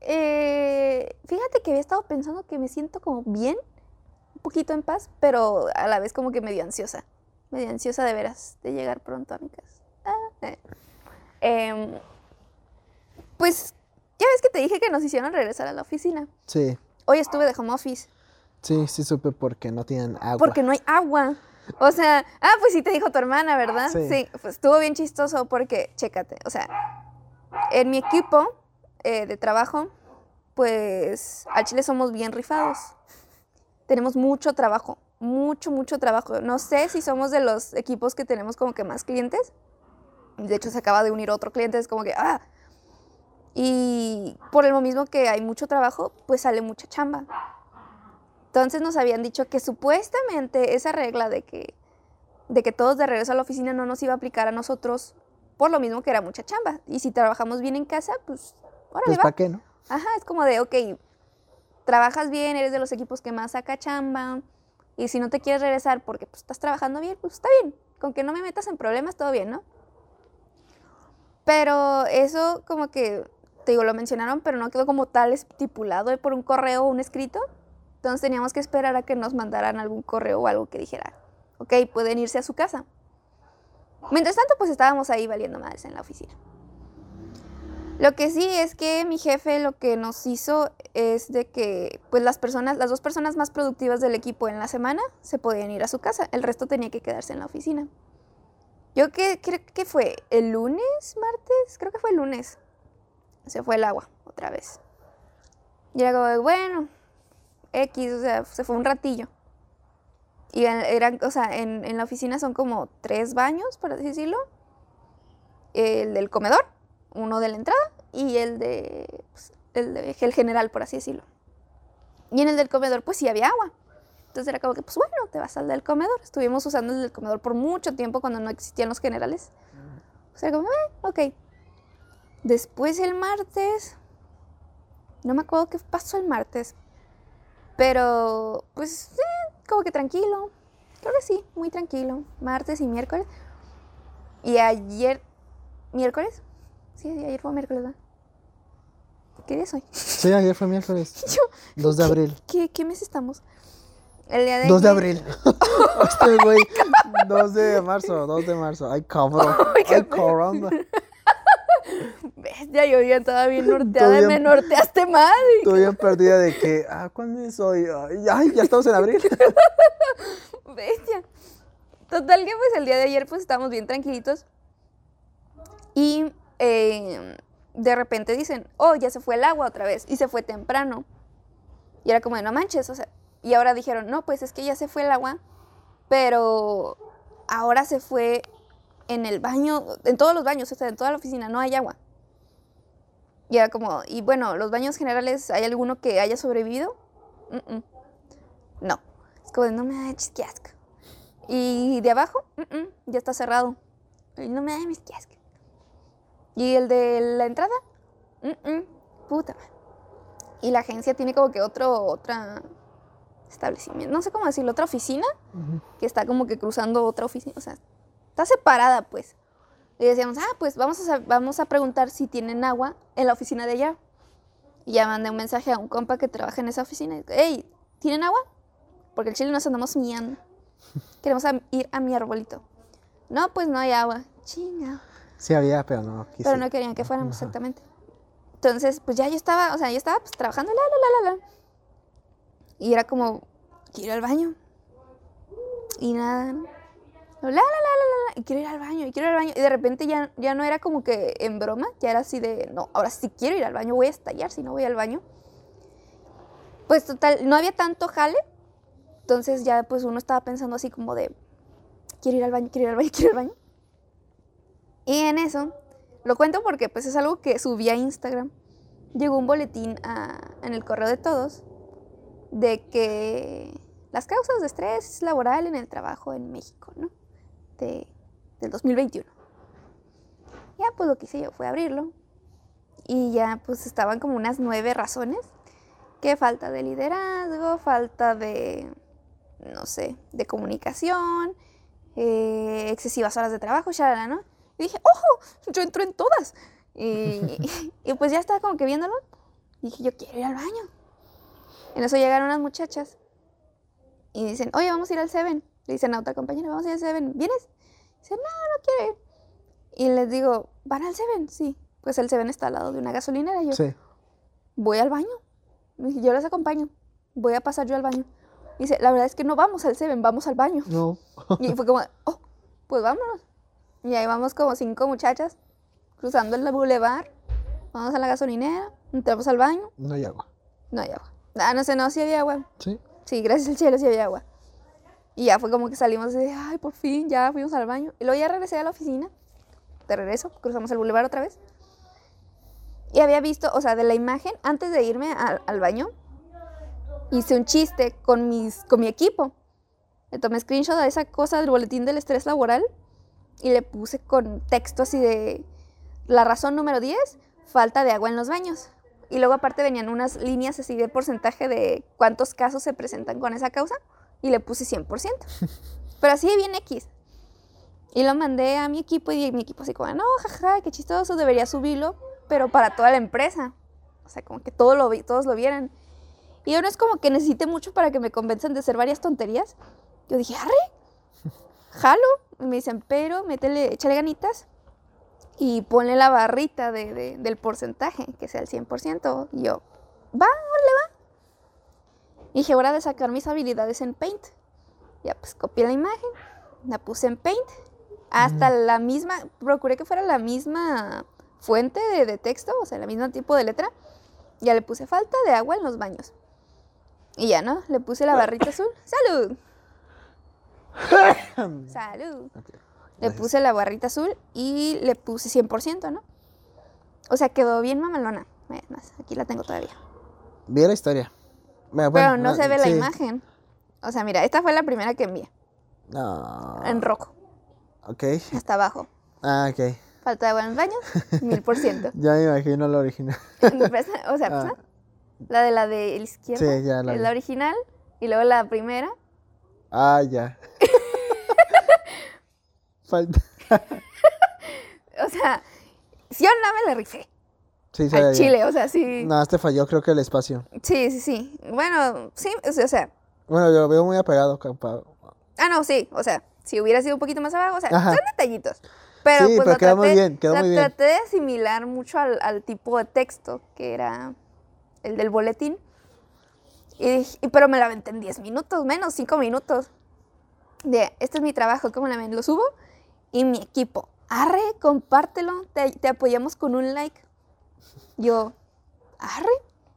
Eh, fíjate que había estado pensando que me siento como bien, un poquito en paz, pero a la vez como que medio ansiosa. Medio ansiosa de veras, de llegar pronto a mi casa. Ah, eh. Em, pues ya ves que te dije que nos hicieron regresar a la oficina. Sí, Hoy estuve de home office sí, sí supe porque no tienen agua. porque no hay agua. O sea, ah, pues sí te dijo tu hermana, ¿verdad? Sí. pues estuvo bien chistoso porque, chécate, o sea, en mi equipo eh, de trabajo, pues al chile somos bien rifados. Tenemos mucho trabajo, mucho, mucho trabajo. No sé si somos de los equipos que tenemos como que más clientes. De hecho, se acaba de unir otro cliente, es como que, ah. Y por lo mismo que hay mucho trabajo, pues sale mucha chamba. Entonces nos habían dicho que supuestamente esa regla de que, de que todos de regreso a la oficina no nos iba a aplicar a nosotros por lo mismo que era mucha chamba. Y si trabajamos bien en casa, pues, órale, Pues va. para qué, ¿no? Ajá, es como de, ok, trabajas bien, eres de los equipos que más saca chamba, y si no te quieres regresar porque pues, estás trabajando bien, pues está bien. Con que no me metas en problemas, todo bien, ¿no? Pero eso como que, te digo, lo mencionaron, pero no quedó como tal estipulado por un correo o un escrito. Entonces teníamos que esperar a que nos mandaran algún correo o algo que dijera, ok, pueden irse a su casa. Mientras tanto, pues estábamos ahí valiendo madres en la oficina. Lo que sí es que mi jefe lo que nos hizo es de que pues las personas, las dos personas más productivas del equipo en la semana se podían ir a su casa, el resto tenía que quedarse en la oficina. Yo que creo que fue el lunes, martes, creo que fue el lunes. Se fue el agua otra vez. Y era como, bueno, X, o sea, se fue un ratillo. Y eran- o sea, en, en la oficina son como tres baños, por así decirlo. El del comedor, uno de la entrada y el de, pues, el de el general, por así decirlo. Y en el del comedor, pues sí había agua. Entonces era como que, pues bueno, te vas al del comedor. Estuvimos usando el del comedor por mucho tiempo cuando no existían los generales. O sea, como, eh, ok. Después el martes, no me acuerdo qué pasó el martes, pero pues eh, como que tranquilo. Creo que sí, muy tranquilo. Martes y miércoles. Y ayer, miércoles. Sí, ayer fue miércoles, ¿verdad? ¿Qué día es hoy? Sí, ayer fue miércoles. Yo, 2 de abril. ¿qué, ¿Qué mes estamos? El día de 2 de abril. Este güey. 2 de marzo, 2 de marzo. Ay, cabrón. Ay, caramba. Bestia, yo ya estaba bien norteada y Todavía- me norteaste mal. Bien perdida de que, ah, ¿cuándo es hoy? Ay, ya estamos en abril. Bestia. Total que pues el día de ayer pues estábamos bien tranquilitos. Y eh, de repente dicen, oh, ya se fue el agua otra vez. Y se fue temprano. Y era como de, no manches, o sea. Y ahora dijeron, no, pues es que ya se fue el agua. Pero ahora se fue en el baño, en todos los baños, o sea, en toda la oficina, no hay agua. Y era como, y bueno, los baños generales, ¿hay alguno que haya sobrevivido? Mm, mm. No. Es como de, no me da chisquiasco. Y de abajo, mm, ya está cerrado. Y no me da mis chisquiasco. Y el de la entrada, puta. Y la agencia tiene como que otro, otra establecimiento, no sé cómo decirlo, otra oficina que está como que cruzando otra oficina, o sea, está separada pues. Y decíamos, ah, pues vamos a, vamos a preguntar si tienen agua en la oficina de allá. Y ya mandé un mensaje a un compa que trabaja en esa oficina. y, Hey, ¿tienen agua? Porque el chile nos andamos miando. Queremos a- ir a mi arbolito. No, pues no hay agua. Chinga. Sí había, pero no quise. Pero no querían que fuéramos Ajá. exactamente. Entonces, pues ya yo estaba, o sea, yo estaba pues trabajando, la, la, la, la, la. Y era como, quiero ir al baño. Y nada, ¿no? La, la, la, la, la, y quiero ir al baño, y quiero ir al baño. Y de repente ya, ya no era como que en broma, ya era así de, no, ahora sí quiero ir al baño, voy a estallar si no voy al baño. Pues total, no había tanto jale. Entonces ya pues uno estaba pensando así como de, quiero ir al baño, quiero ir al baño, quiero ir al baño. Y en eso, lo cuento porque pues es algo que subí a Instagram. llegó un boletín en el correo de todos de que las causas de estrés laboral en el trabajo en México, ¿no? De, del 2021. Ya, pues lo que hice yo fue abrirlo. Y ya, pues estaban como unas nueve razones. Que falta de liderazgo, falta de, no sé, de comunicación, eh, excesivas horas de trabajo, shalala, ¿no? Y dije, ¡ojo! Yo entro en todas. Y, y pues ya estaba como que viéndolo. Y dije, yo quiero ir al baño. En eso llegaron unas muchachas y dicen, oye, vamos a ir al Seven. Le dicen a otra compañera, vamos a ir al Seven. ¿Vienes? Dicen, no, no quiero ir. Y les digo, ¿van al Seven? Sí. Pues el Seven está al lado de una gasolinera. Y yo, Sí. voy al baño. Yo les acompaño. Voy a pasar yo al baño. Dice, la verdad es que no vamos al Seven, vamos al baño. No. Y fue como, oh, pues vámonos. Y ahí vamos como cinco muchachas cruzando el bulevar. Vamos a la gasolinera, entramos al baño. No hay agua. No hay agua. Ah, no sé, no, sí había agua. Sí. Sí, gracias al cielo sí había agua. Y ya fue como que salimos de, ay, por fin, ya fuimos al baño. Y luego ya regresé a la oficina. De regreso, cruzamos el bulevar otra vez. Y había visto, o sea, de la imagen, antes de irme al, al baño, hice un chiste con, mis, con mi equipo. Le tomé screenshot a esa cosa del boletín del estrés laboral y le puse con texto así de la razón número 10, falta de agua en los baños. Y luego aparte venían unas líneas así de porcentaje de cuántos casos se presentan con esa causa y le puse 100%. Pero así bien X. Y lo mandé a mi equipo y mi equipo así como, no, jaja, qué chistoso, debería subirlo, pero para toda la empresa. O sea, como que todo lo, vi- todos lo vieran. Y yo no es como que necesite mucho para que me convenzan de hacer varias tonterías. Yo dije, arre, jalo. Y me dicen, pero métele, échale ganitas y ponle la barrita de- de- del porcentaje, que sea el 100%. Y yo, va, órale, va. Y dije, hora de sacar mis habilidades en Paint. Ya pues copié la imagen, la puse en Paint. Hasta la misma, procuré que fuera la misma fuente de, de texto, o sea, el mismo tipo de letra. Ya le puse falta de agua en los baños. Y ya, ¿no? Le puse la barrita azul. ¡Salud! ¡Salud! Le puse la barrita azul y le puse 100%, ¿no? O sea, quedó bien mamalona. Aquí la tengo todavía. Vi la historia. Bueno, Pero no se ve la imagen. O sea, mira, esta fue la primera que envié. No. En rojo, Ok. hasta abajo. Ah, ok. Falta de agua en el baño, mil por ciento. Ya me imagino la original. O sea, Ah. la de la de la izquierda Sí, ya la vi. la original. Y luego la primera. Ah, ya. Falta. O sea, sí o no me la rifé. Sí, Al chile, o sea, sí. No, este falló, creo que el espacio. Sí, sí, sí. Bueno, sí, o sea. Bueno, yo lo veo muy apegado. capa- Ah, no, sí, o sea, si hubiera sido un poquito más abajo, o sea, Ajá. son detallitos. Pero Sí, pues pero quedó muy traté- bien, quedó muy bien. traté de asimilar mucho al, al tipo de texto que era el del boletín. Y, y- pero me la aventé en 10 minutos, menos 5 minutos. De, este es mi trabajo, ¿cómo la ven? Lo subo y mi equipo, arre, compártelo, te, te apoyamos con un like. Yo, arre.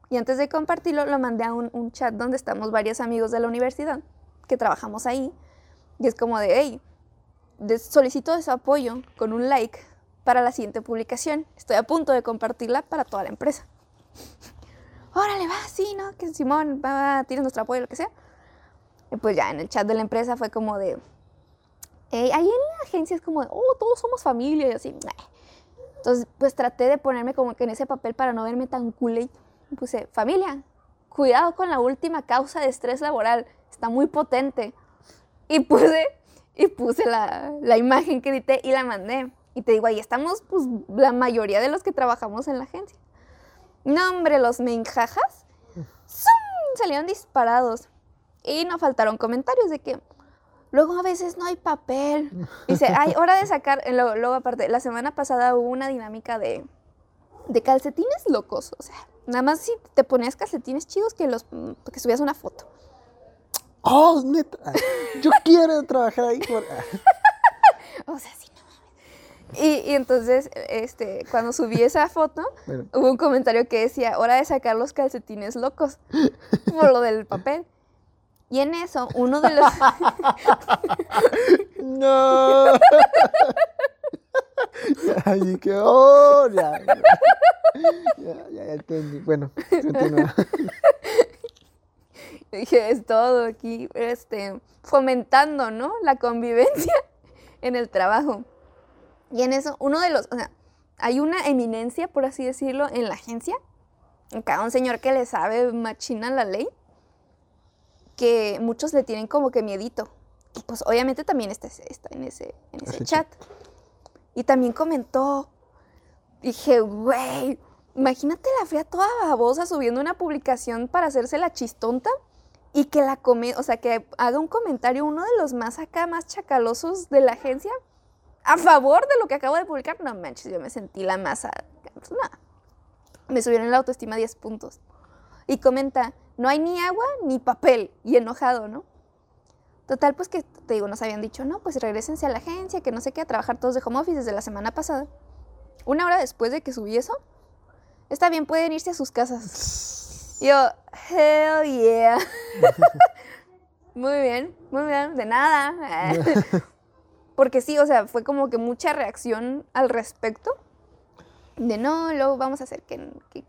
Y antes de compartirlo, lo mandé a un, chat donde estamos varios amigos de la universidad que trabajamos ahí. Y es como de, hey, de- solicito su apoyo con un like para la siguiente publicación. Estoy a punto de compartirla para toda la empresa. Órale, va, sí, ¿no? Que Simón, va, nuestro apoyo, lo que sea. Y pues ya en el chat de la empresa fue como de, "Ey, ahí en la agencia es como de, oh, todos somos familia y así. "Meh". Entonces, pues traté de ponerme como que en ese papel para no verme tan culé. Y Puse, familia, cuidado con la última causa de estrés laboral, está muy potente. Y puse, y puse la, la imagen que edité y la mandé. Y te digo, ahí estamos, pues, la mayoría de los que trabajamos en la agencia. No, hombre, los menjajas ¡zum! salieron disparados. Y no faltaron comentarios de que luego a veces no hay papel. Dice, hay hora de sacar. Luego, luego, aparte, la semana pasada hubo una dinámica de, de calcetines locos. O sea, nada más si te ponías calcetines chidos que los que subías una foto. Oh, neta. Yo quiero trabajar ahí. por- O sea, sí, no mames. Y, y entonces, este, cuando subí esa foto, Bueno. hubo un comentario que decía, hora de sacar los calcetines locos, por lo del papel. Y en eso, uno de los... No. Ay, que, oh, ya. Ya, ya, ya, ya entendí. Bueno, continúa. Dije, es todo aquí, este, fomentando, ¿no? La convivencia en el trabajo. Y en eso, uno de los, o sea, hay una eminencia, por así decirlo, en la agencia. Acá un señor que le sabe machina la ley, que muchos le tienen como que miedito. Y pues obviamente también está, está en ese, en ese Ese chat. Y también comentó, dije, güey, imagínate la fría toda babosa subiendo una publicación para hacerse la chistonta y que la come, o sea, que haga un comentario uno de los más acá, más chacalosos de la agencia a favor de lo que acabo de publicar. No manches, yo me sentí la masa. Pues nada. Me subieron la autoestima 10 puntos. Y comenta, no hay ni agua ni papel. Y enojado, ¿no? Total, pues que te digo, nos habían dicho, no, pues regresense a la agencia, que no sé qué, a trabajar todos de home office desde la semana pasada. Una hora después de que subí eso, está bien, pueden irse a sus casas. Y yo, hell yeah. muy bien, muy bien, de nada. Porque sí, o sea, fue como que mucha reacción al respecto. De no, luego vamos a hacer que, que,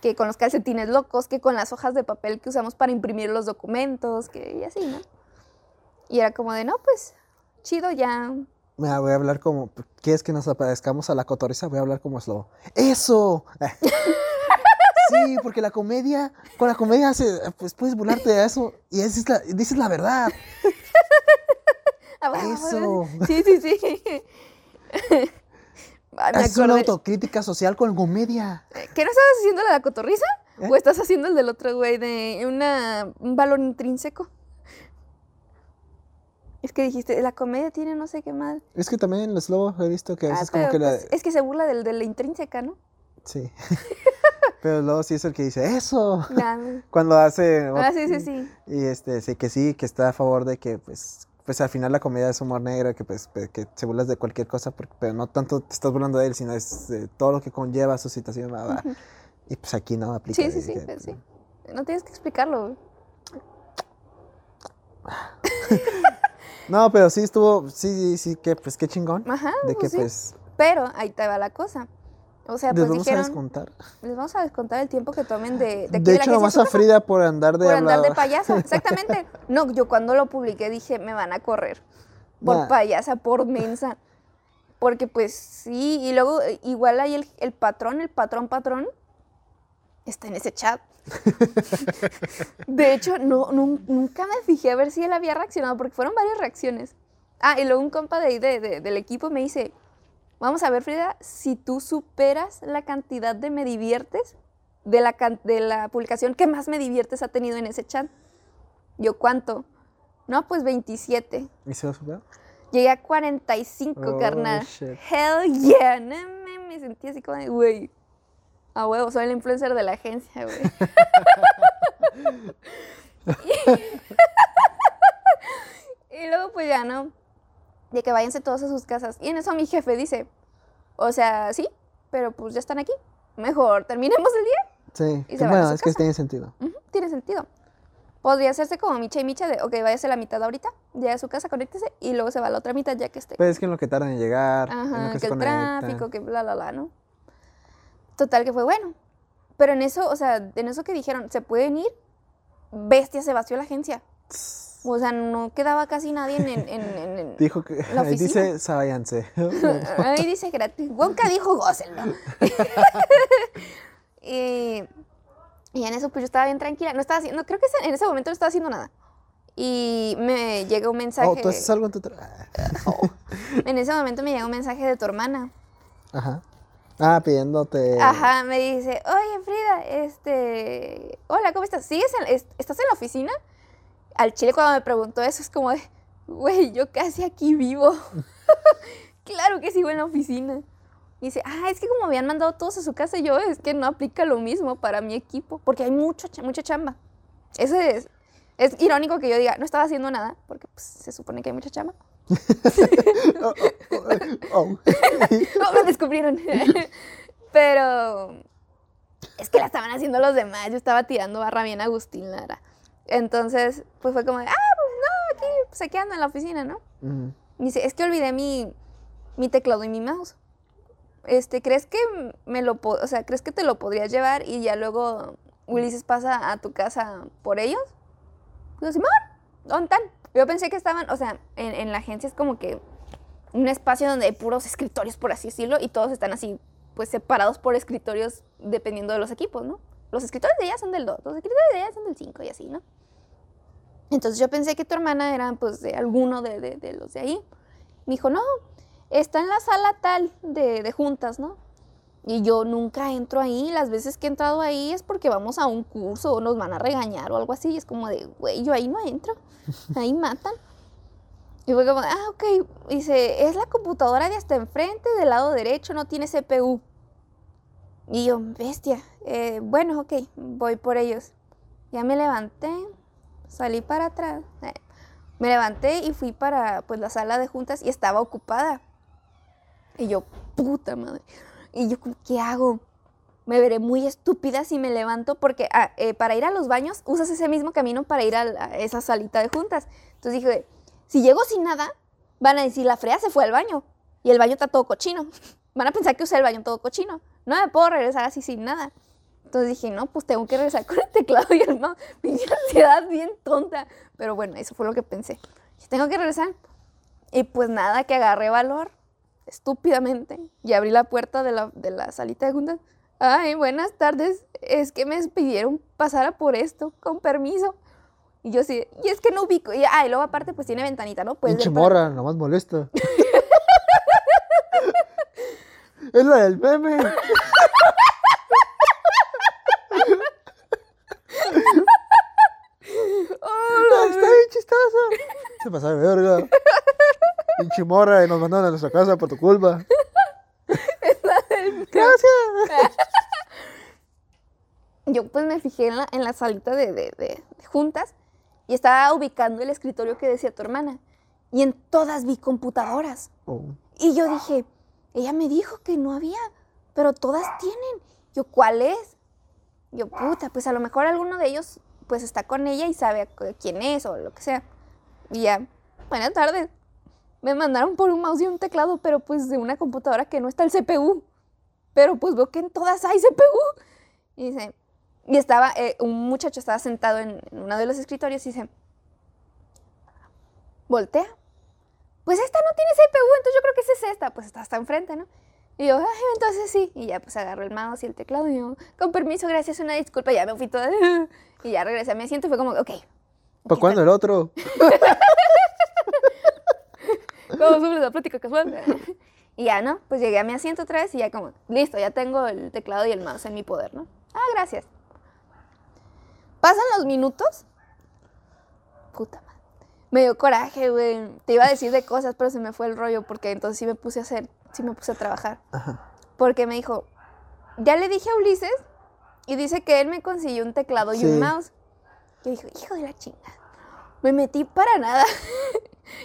que con los calcetines locos, que con las hojas de papel que usamos para imprimir los documentos, que y así, ¿no? Y era como de, no, pues, chido, ya. Mira, voy a hablar como. ¿Quieres que nos aparezcamos a la cotoriza? Voy a hablar como slow. ¡Eso! Sí, porque la comedia, con la comedia se- pues puedes burlarte de eso y dices la, dices la verdad. Ah, bueno, Eso. bueno. Sí, sí, sí. Es una autocrítica social con comedia. ¿Qué no estabas haciendo la de la cotorriza? ¿Eh? ¿O estás haciendo el del otro güey de una, un balón intrínseco? Es que dijiste, la comedia tiene no sé qué más. Es que también el slow he visto que a Ah, veces como pero que la... pues, es que se burla del de la intrínseca, ¿no? Sí. Pero luego sí es el que dice eso. Nah. Cuando hace... Ah, sí, sí, sí. Y este, sí, que sí, que está a favor de que, pues, pues al final la comedia es humor negro, que pues, que se burlas de cualquier cosa, porque, pero no tanto te estás burlando de él, sino es de todo lo que conlleva su situación. Y pues aquí no aplica. Sí, sí, sí, que, pues, sí. No tienes que explicarlo. No, pero sí estuvo, sí, sí, sí, que pues qué chingón. Ajá, de que pues sí. pues, Pero ahí te va la cosa. O sea, les pues vamos a descontar. les vamos a descontar el tiempo que tomen de, de, De, hecho, nomás a. Frida por andar de por andar de payasa, exactamente. No, yo cuando lo publiqué dije, me van a correr por Nah. payasa, por mensa. Porque pues sí, y luego eh, igual ahí el, el patrón, el patrón patrón, está en ese chat. De hecho, no, nun- nunca me fijé a ver si él había reaccionado, porque fueron varias reacciones. Ah, y luego un compa de ahí de- de- del equipo me dice, vamos a ver Frida, si tú superas la cantidad de me diviertes de la, de la publicación que más me diviertes ha tenido en ese chat. Yo, ¿cuánto? No, pues 27. ¿Y se lo subió? Llegué a 45, Oh, carnal. shit. Hell yeah. No, me, me sentí así como de, güey. A huevo, soy el influencer de la agencia, güey. y luego, pues ya, ¿no? De que váyanse todos a sus casas. Y en eso mi jefe dice, o sea, sí, pero pues ya están aquí. Mejor terminemos el día. Sí. Y se van a bueno, su es que casa. tiene sentido. Tiene sentido. Podría hacerse como Micha y Micha de, ok, váyase la mitad ahorita, ya a su casa, conéctese, y luego se va la otra mitad ya que esté. Pero es que en lo que tardan en llegar, en lo Ajá, que, que, se el tráfico, que bla, bla, bla, ¿no? Total, que fue bueno. Pero en eso, o sea, en eso que dijeron, ¿se pueden ir? Bestia, se vació la agencia. O sea, no quedaba casi nadie en... en, en, en- Dijo que. La Ahí dice, sáyanse. Ahí dice gratis. Wonka dijo, gócenlo. y, y en eso, pues yo estaba bien tranquila. No estaba haciendo, creo que en ese momento no estaba haciendo nada. Y me llega un mensaje. oh, tú haces algo en tu Oh. En ese momento me llega un mensaje de tu hermana. Ajá. Ah, pidiéndote. Ajá, me dice, oye Frida, este, hola, ¿cómo estás? ¿Sigues en, es- ¿Estás en la oficina? Al chile cuando me preguntó eso es como de, güey, yo casi aquí vivo. claro que sigo en la oficina. Y dice, ah, es que como habían mandado todos a su casa, yo es que no aplica lo mismo para mi equipo, porque hay mucho, cha- mucha chamba. Eso es, es irónico que yo diga, no estaba haciendo nada, porque pues, se supone que hay mucha chamba. Oh, oh, oh. No, me descubrieron. Pero es que la estaban haciendo los demás. Yo estaba tirando barra bien Agustín Lara. Entonces, pues fue como de, ah, pues no, aquí, pues aquí ando en la oficina, ¿no? Y dice, es que olvidé mi, mi teclado y mi mouse. este, ¿crees que me lo, o sea, crees que te lo podrías llevar y ya luego Ulises pasa a tu casa por ellos? Digo, Simón, ¿dónde están? Yo pensé que estaban, o sea, en, en la agencia es como que un espacio donde hay puros escritorios, por así decirlo, y todos están así, pues separados por escritorios dependiendo de los equipos, ¿no? Los escritorios de ella son del 2, los escritorios de ella son del 5 y así, ¿no? Entonces yo pensé que tu hermana era pues de alguno de, de- de los de ahí. Me dijo, no, está en la sala tal de, de juntas, ¿no? Y yo nunca entro ahí. Las veces que he entrado ahí es porque vamos a un curso o nos van a regañar o algo así. Y es como de, güey, yo ahí no entro. Ahí matan. Y fue como, ah, ok. Dice, es la computadora de hasta enfrente, del lado derecho, no tiene CPU. Y yo, bestia. eh, bueno, ok, voy por ellos. Ya me levanté, salí para atrás. eh, me levanté y fui para pues la sala de juntas y estaba ocupada. Y yo, puta madre. Y yo, ¿qué hago? Me veré muy estúpida si me levanto porque ah, eh, para ir a los baños usas ese mismo camino para ir a, a esa salita de juntas. Entonces dije, si llego sin nada, van a decir, la frea se fue al baño y el baño está todo cochino. Van a pensar que usé el baño todo cochino. No me puedo regresar así sin nada. Entonces dije, no, pues tengo que regresar con el teclado y el mouse. Pinche ansiedad bien tonta. Pero bueno, eso fue lo que pensé. Dije, tengo que regresar. Y pues nada, que agarré valor estúpidamente y abrí la puerta de la, de la salita de juntas. Ay, buenas tardes. Es que me pidieron pasar por esto, con permiso. Y yo sí, y es que no ubico. Y, ah, y luego aparte pues tiene ventanita, ¿no? Puedes Pinche morra, nomás molesta. es la del meme. Ah, Está bien chistosa. Se pasa de verga. Pinche morra y nos mandaron a nuestra casa por tu culpa. Gracias. Yo pues me fijé en la, en la salita de, de- de- de juntas y estaba ubicando el escritorio que decía tu hermana. Y en todas vi computadoras. Oh. Y yo dije, ella me dijo que no había, pero todas tienen. Yo, ¿cuál es? Yo, puta, pues a lo mejor alguno de ellos pues está con ella y sabe quién es o lo que sea. Y ya, buenas tardes. Me mandaron por un mouse y un teclado, pero pues de una computadora que no está el CPU. Pero pues veo que en todas hay CPU. Y dice, y estaba, eh, un muchacho estaba sentado en, en uno de los escritorios y dice, voltea. Pues esta no tiene CPU, entonces yo creo que esa es esta. Pues está hasta enfrente, ¿no? Y yo, ay, entonces sí. Y ya pues agarró el mouse y el teclado y yo, con permiso, gracias, una disculpa. Ya me fui toda. Y ya regresé a mi asiento y fue como, ok. ¿Para cuándo el otro? Como sobre la plática casual. Y ya, ¿no? Pues llegué a mi asiento otra vez y ya como, listo, ya tengo el teclado y el mouse en mi poder, ¿no? Ah, gracias. Pasan los minutos. Puta madre. Me dio coraje, güey. Te iba a decir de cosas, pero se me fue el rollo porque entonces sí me puse a hacer, sí me puse a trabajar. Ajá. Porque me dijo, ya le dije a Ulises y dice que él me consiguió un teclado y un mouse. Yo dije, hijo de la chingada. Me metí para nada.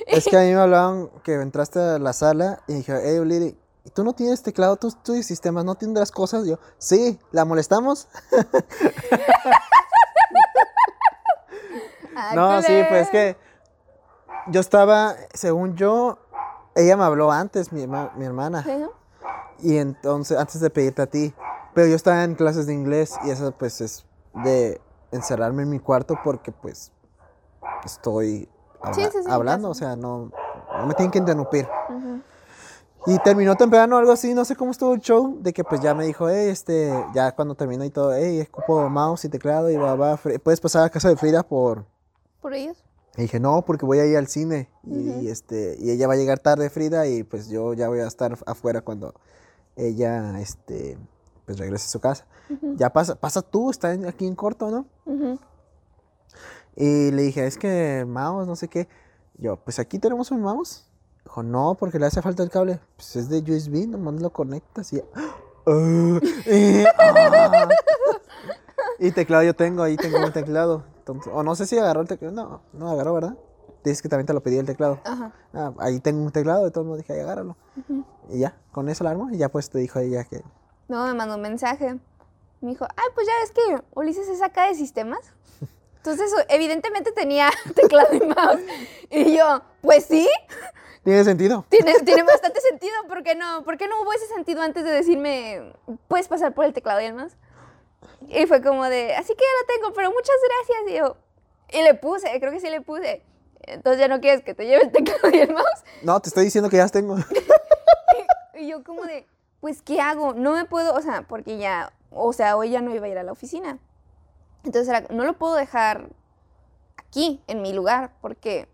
Es que a mí me hablaban que entraste a la sala y dije, hey, Lili, ¿tú no tienes teclado? ¿Tú estudias sistemas? ¿No tendrás cosas? Yo, sí, ¿la molestamos? No, sí, pues es que yo estaba, según yo, ella me habló antes, mi, mi hermana, y entonces, antes de pedirte a ti, pero yo estaba en clases de inglés y eso pues es de encerrarme en mi cuarto porque pues estoy habla- Sí, sí, sí, hablando, o sea, no, no me tienen que interrumpir. Y terminó temprano algo así, no sé cómo estuvo el show, de que pues ya me dijo, hey, este, ya cuando terminó y todo, hey, escupo mouse y teclado y va, va, puedes pasar a casa de Frida por... Por ellos. Y dije, no, porque voy a ir al cine y, este, y ella va a llegar tarde, Frida, y pues yo ya voy a estar afuera cuando ella, este, pues regrese a su casa. Ya pasa, pasa tú, está en- aquí en corto, ¿no? Y le dije, es que mouse, no sé qué. Yo, pues aquí tenemos un mouse. Dijo, no, porque le hace falta el cable. Pues es de USB, nomás lo conectas y ya. Eh, ah. Y teclado yo tengo, ahí tengo un teclado. Entonces, o no sé si agarró el teclado. No, no agarró, ¿verdad? Dices que también te lo pedí el teclado. Ajá. Ah, ahí tengo un teclado, de todos modos dije, ahí agárralo. Y ya, con eso lo armo. Y ya pues te dijo ella que. No, me mandó un mensaje. Me dijo, ay, pues ya ves que Ulises es acá de sistemas. Entonces, evidentemente tenía teclado y mouse. Y yo, pues sí. Tiene sentido. Tiene, tiene bastante sentido, ¿por qué no? ¿Por qué no hubo ese sentido antes de decirme, puedes pasar por el teclado y el mouse? Y fue como de, así que ya lo tengo, pero muchas gracias. Y yo, y le puse, creo que sí le puse. Entonces ya no quieres que te lleve el teclado y el mouse. No, te estoy diciendo que ya las tengo. Y yo como de, pues, ¿qué hago? No me puedo, o sea, porque ya, o sea, hoy ya no iba a ir a la oficina. Entonces era, no lo puedo dejar aquí, en mi lugar, porque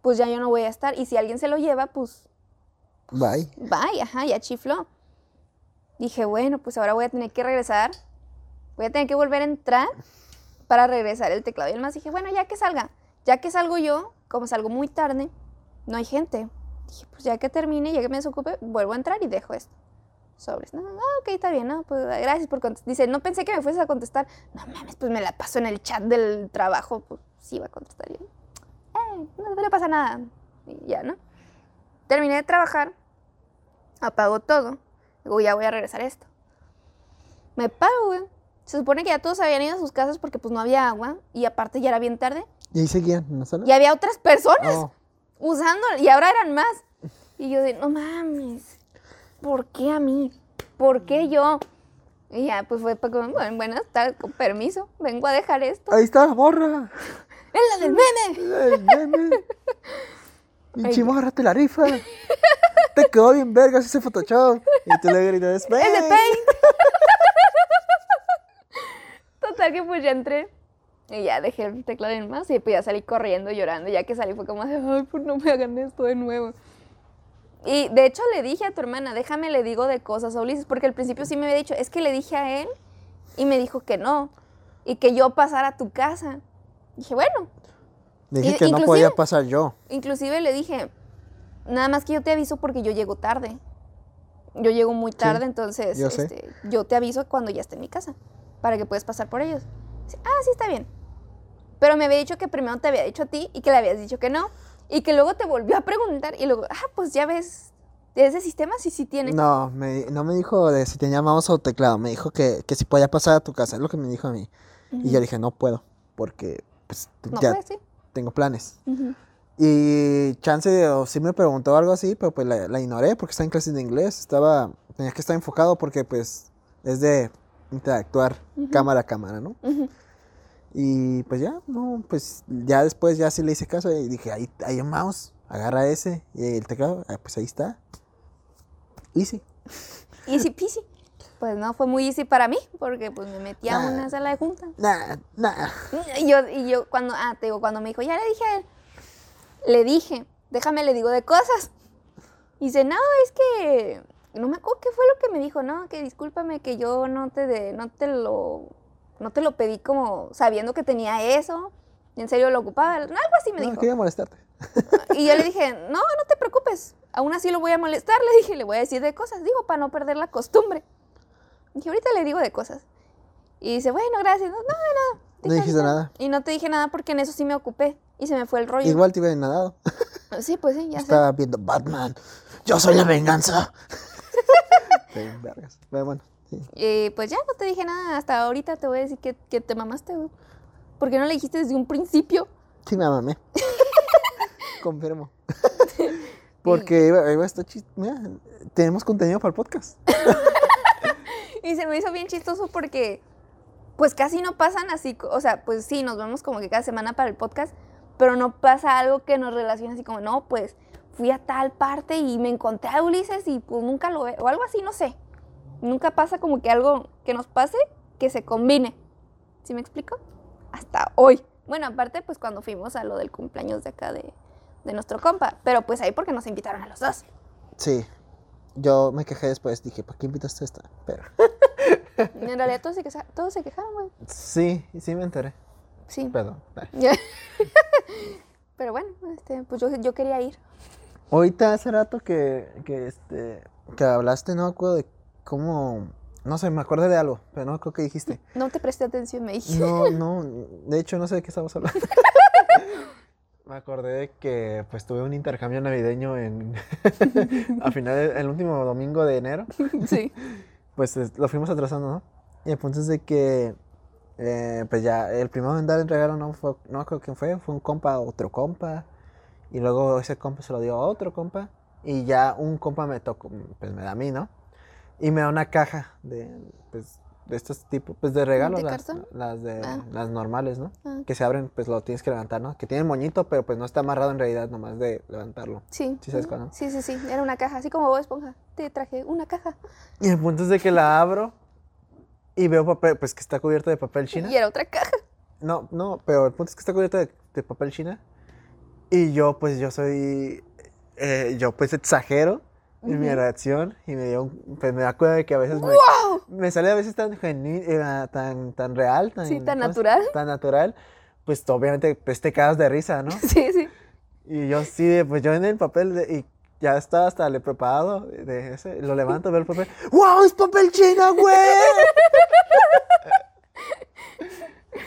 pues ya yo no voy a estar. Y si alguien se lo lleva, pues, Bye. bye, ajá, ya chifló. Dije, bueno, pues ahora voy a tener que regresar. Voy a tener que volver a entrar para regresar el teclado y el más. Dije, bueno, ya que salga, ya que salgo yo, como salgo muy tarde, no hay gente. Dije, pues ya que termine, ya que me desocupe, vuelvo a entrar y dejo esto. Sobres. No, ah, ok, está bien, ¿no? Pues gracias por contestar. Dice, no pensé que me fueses a contestar. No mames, pues me la paso en el chat del trabajo. Pues sí va a contestar yo. Eh, no le pasa nada. Y ya, ¿no? Terminé de trabajar, apago todo. Digo, ya voy a regresar a esto. Me paro, güey. Se supone que ya todos habían ido a sus casas porque pues no había agua y aparte ya era bien tarde. Y ahí seguían en la. Y había otras personas Oh, usando y ahora eran más. Y yo de, no mames, ¿por qué a mí? ¿Por qué yo? Y ya, pues fue para como, bueno, buenas tardes, con permiso, vengo a dejar esto. ahí está la morra. ¡Es la del meme! El meme. Pinche morra, te la rifa. Te quedó bien vergas ese Photoshop. Y tú le gritas, ¡Es de "Ven". Paint! Total que pues ya entré. Y ya dejé el teclado en más y pues ya salí corriendo, llorando. Ya que salí fue como de, ay, pues no me hagan esto de nuevo. Y de hecho le dije a tu hermana, déjame le digo de cosas a Ulises, porque al principio sí me había dicho, es que le dije a él y me dijo que no. Y que yo pasara a tu casa. Dije, bueno, Dije Y- que no podía pasar yo. Inclusive le dije, nada más que yo te aviso porque yo llego tarde. Yo llego muy tarde, entonces yo este, yo te aviso cuando ya esté en mi casa, para que puedas pasar por ellos. Dice, ah, sí, está bien. Pero me había dicho que primero te había dicho a ti y que le habías dicho que no. Y que luego te volvió a preguntar y luego, ah, pues ya ves, ese sistema sí, sí tiene. No, me, no me dijo de si tenía mouse o teclado. Me dijo que, que si podía pasar a tu casa. Es lo que me dijo a mí. Y yo dije, no puedo. Porque pues, No, ya sí. tengo planes. Ujú. Y chance, o sí me preguntó algo así, pero pues la, la ignoré porque estaba en clases de inglés. Estaba, tenía que estar enfocado porque pues es de interactuar cámara a cámara, ¿no? Y pues ya, no, pues ya después ya sí le hice caso y dije, ahí hay un mouse, agarra ese y el teclado, ah, pues ahí está. Easy. Easy peasy. Pues no, fue muy easy para mí, porque pues me metí a Ah. una sala de junta. Nah, nah. Y yo, y yo cuando, ah, te digo, cuando me dijo, ya le dije a él, le dije, déjame le digo de cosas. Y dice, no, es que, no me acuerdo qué fue lo que me dijo, no, que discúlpame que yo no te, de, no te lo, no te lo pedí como sabiendo que tenía eso, y en serio lo ocupaba, algo así me No, dijo. quería molestarte. Y yo le dije, no, no te preocupes, aún así lo voy a molestar, le dije, le voy a decir de cosas, digo, para no perder la costumbre. Dije, ahorita le digo de cosas. Y dice, bueno, gracias, no, no, de nada. No Dije, dijiste "No". nada. Y no te dije nada porque en eso sí me ocupé y se me fue el rollo. Igual te hubiera nadado. Sí, pues sí, ya sé. Estaba viendo Batman. Yo soy la venganza. Sí, vergas. Bueno, sí. Y pues ya no te dije nada, hasta ahorita te voy a decir que, que te mamaste, güey. ¿Por qué no le dijiste desde un principio? Sí me mamé. Confirmo. Porque iba, iba a estar chis- Mira, tenemos contenido para el podcast. Y se me hizo bien chistoso porque pues casi no pasan así, o sea, pues sí, nos vemos como que cada semana para el podcast, pero no pasa algo que nos relacione así como, no, pues fui a tal parte y me encontré a Ulises y pues nunca lo ve, o algo así, no sé. Nunca pasa como que algo que nos pase que se combine. ¿Sí me explico? Hasta hoy. Bueno, aparte pues cuando fuimos a lo del cumpleaños de acá de, de nuestro compa, pero pues ahí porque nos invitaron a los dos. Sí. Yo me quejé después. Dije, ¿para qué invitaste a esta? Pero. En realidad todos se, queja- todos se quejaron, güey. Sí, sí me enteré. Sí. Perdón. Pero bueno, este, pues yo, yo quería ir. Ahorita hace rato que, que, este, que hablaste, no acuerdo de cómo. No sé, me acuerdo de algo, pero no acuerdo qué dijiste. No te presté atención, me dijiste. No, no, de hecho no sé de qué estamos hablando. Me acordé de que pues tuve un intercambio navideño en a final el último domingo de enero, Sí. pues es- lo fuimos atrasando, ¿no? Y el punto es de que eh, pues ya el primero en dar el regalo no fue, no acuerdo quién fue, fue un compa, otro compa, Y luego ese compa se lo dio a otro compa. Y ya un compa me tocó, pues me da a mí, ¿no? Y me da una caja de, pues, de estos tipos, pues de regalos, ¿De las, las de Ah. las normales, ¿no? Ah. Que se abren, pues lo tienes que levantar, ¿no? Que tienen moñito, pero pues no está amarrado en realidad, nomás de levantarlo. Sí. ¿Sí sabes cuál, no? Sí, sí, sí. Era una caja, así como Bob Esponja. Te traje una caja. Y el punto es de que la abro y veo papel, pues que está cubierto de papel china. Y era otra caja. No, no, pero el punto es que está cubierto de, de papel china. Y yo, pues, yo soy. eh, yo, pues, exagero mi reacción. Y me dio. un- Pues me da cuenta de que a veces me, me sale a veces tan genu- eh, tan, tan real. Tan, Sí, tan ¿cómo se- natural. Tan natural. Pues, obviamente, pues te cagas de risa, ¿no? Sí, sí. Y yo sí, pues yo en el papel. de- y ya estaba hasta le preparado. De ese, lo levanto, veo el papel. ¡Wow! ¡Es papel china, güey!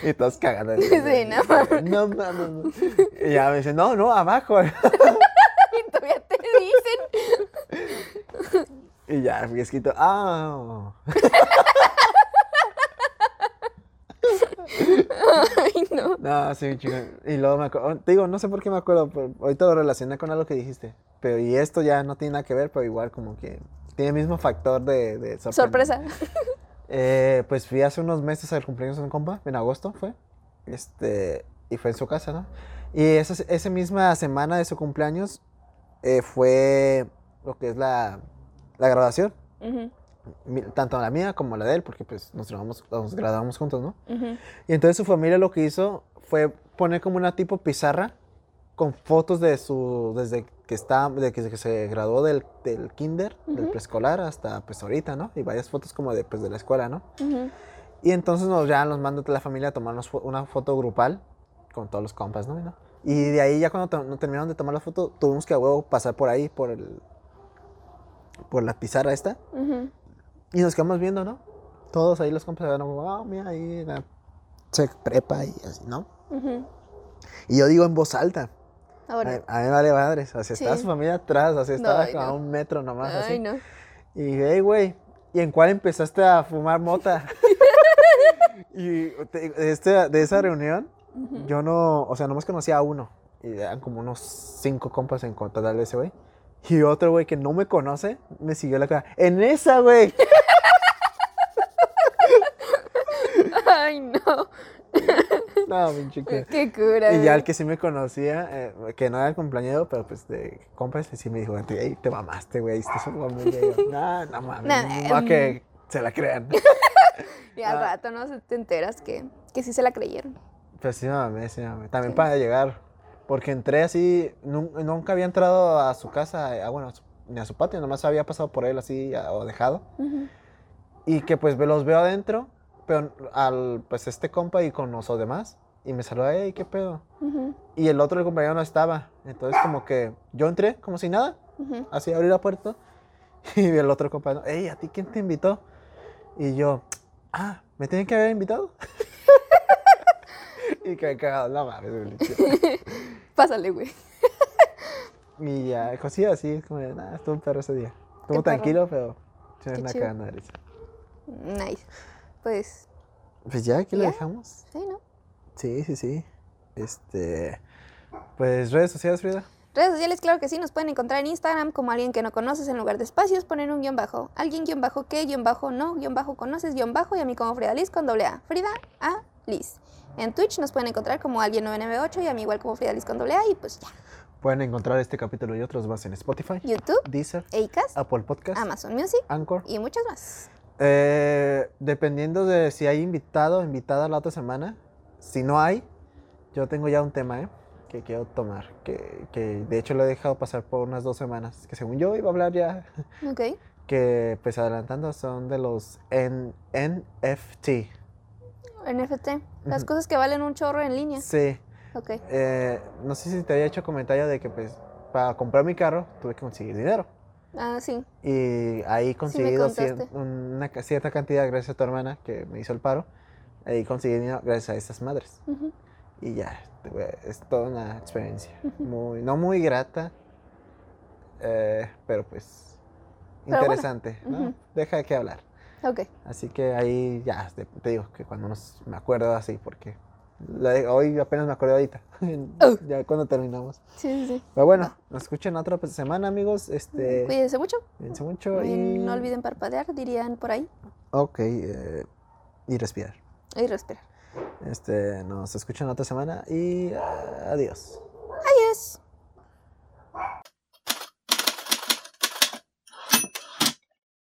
Y todos cagando. Sí, no mames. No mames. no. Y ya me dice, no, no, abajo. Y todavía te dicen. Y ya, fui escrito, ah. Ay, no. No, sí, chico. Y luego me acuerdo, te digo, no sé por qué me acuerdo, pero ahorita lo relacioné con algo que dijiste. Pero y esto ya no tiene nada que ver, pero igual como que tiene el mismo factor de, de sorpresa. Sorpresa. Eh, pues fui hace unos meses al cumpleaños de un compa, en agosto fue. Este, y fue en su casa, ¿no? Y esa, esa misma semana de su cumpleaños eh, fue lo que es la, la graduación. Mi- Tanto la mía como la de él, porque pues nos graduamos, nos graduamos juntos, ¿no? ujú. Y entonces su familia lo que hizo fue poner como una tipo pizarra con fotos de su, desde que está, de que, se graduó del, del kinder, del preescolar hasta pues ahorita, ¿no? Y varias fotos como de, pues, de la escuela, ¿no? Ujú. Y entonces nos, ya nos manda la familia a tomarnos una foto grupal con todos los compas, ¿no? Y de ahí ya cuando terminaron de tomar la foto, tuvimos que a huevo pasar por ahí, por el, por la pizarra esta. Y nos quedamos viendo, ¿no? Todos ahí los compas, como, ah, mira, ahí la se prepa y así, ¿no? Y yo digo en voz alta, a, Ahora. a mí vale madres, así estaba Sí. su familia atrás, así estaba como a un metro nomás, así. Ay, no. Y dije, hey, güey, ¿y en cuál empezaste a fumar mota? y de, este- de esa reunión, yo no, o sea, nomás conocía a uno. Y eran como unos cinco compas en total de ese güey. Y otro güey que no me conoce, me siguió la cara. ¡En esa, güey! Ay, no. No, mi chica. Qué cura. Y ya el que sí me conocía, eh, que no era el compañero, pero pues de compas, sí me dijo, hey, te mamaste, güey. Y yo, no, no mames, Nah, no, que se la crean. Y al Ah. rato, ¿no? Se- Te enteras que, que sí se la creyeron. Pues sí, me mamé, sí, me mamé. También Sí. para llegar, porque entré así, nun- nunca había entrado a su casa, bueno, a su- ni a su patio, nomás había pasado por él así a- o dejado. Ujú. Y que pues los veo adentro, pero al, pues este compa y con los demás, y me saluda, hey, ¿qué pedo? Ujú. Y el otro el compañero no estaba, entonces como que yo entré como si nada, Ujú. así abrí la puerta, y el otro compañero, hey, ¿a ti quién te invitó? Y yo, ah, ¿me tienen que haber invitado? y que cagado, no mames. Pásale, güey. Y ya, cosía así, es como de, nada, estuvo un perro ese día. Estuvo perro. tranquilo, pero se Qué una cagando de risa. Nice. Pues, Pues ya, aquí lo ¿Ya? dejamos. sí, ¿no? Sí, sí, sí. Este, pues redes sociales, Frida. Redes sociales, claro que sí, nos pueden encontrar en Instagram como alguien que no conoces en lugar de espacios, poner un guion bajo. Alguien guion bajo que, guion bajo no, guion bajo conoces, guion bajo y a mí como Frida Liz con doble A. Frida A Liz. En Twitch nos pueden encontrar como alguien 998 y a mí igual como Frida Liz con doble A y pues ya. Pueden encontrar este capítulo y otros más en Spotify, YouTube, Deezer, Acast, Apple Podcast, Amazon Music Anchor. y muchas más. Eh, dependiendo de si hay invitado o invitada la otra semana, si no hay, yo tengo ya un tema, ¿eh? Que quiero tomar, que, que de hecho lo he dejado pasar por unas dos semanas, que según yo iba a hablar ya, Ok. que pues adelantando son de los N- NFT. NFT, las cosas que valen un chorro en línea. Sí, Ok. eh, no sé si te había hecho comentario de que pues para comprar mi carro tuve que conseguir dinero. Ah, sí. Y ahí conseguí contaste. una cierta cantidad gracias a tu hermana que me hizo el paro. Ahí conseguí dinero gracias a estas madres. Y ya, es toda una experiencia. Muy, no muy grata, eh, pero pues Pero bueno, interesante. Deja de qué hablar. Ok. Así que ahí ya, te, te digo que cuando nos, me acuerdo así, porque La de- hoy apenas me acordé ahorita. Oh. ya cuando terminamos. Sí, sí, sí. Pero bueno, nos escuchan otra semana, amigos. Este, Cuídense mucho. cuídense mucho Y y... no olviden parpadear, dirían por ahí. Ok, eh, y respirar. Y respirar. Este, nos escuchan otra semana y ah, adiós. Adiós.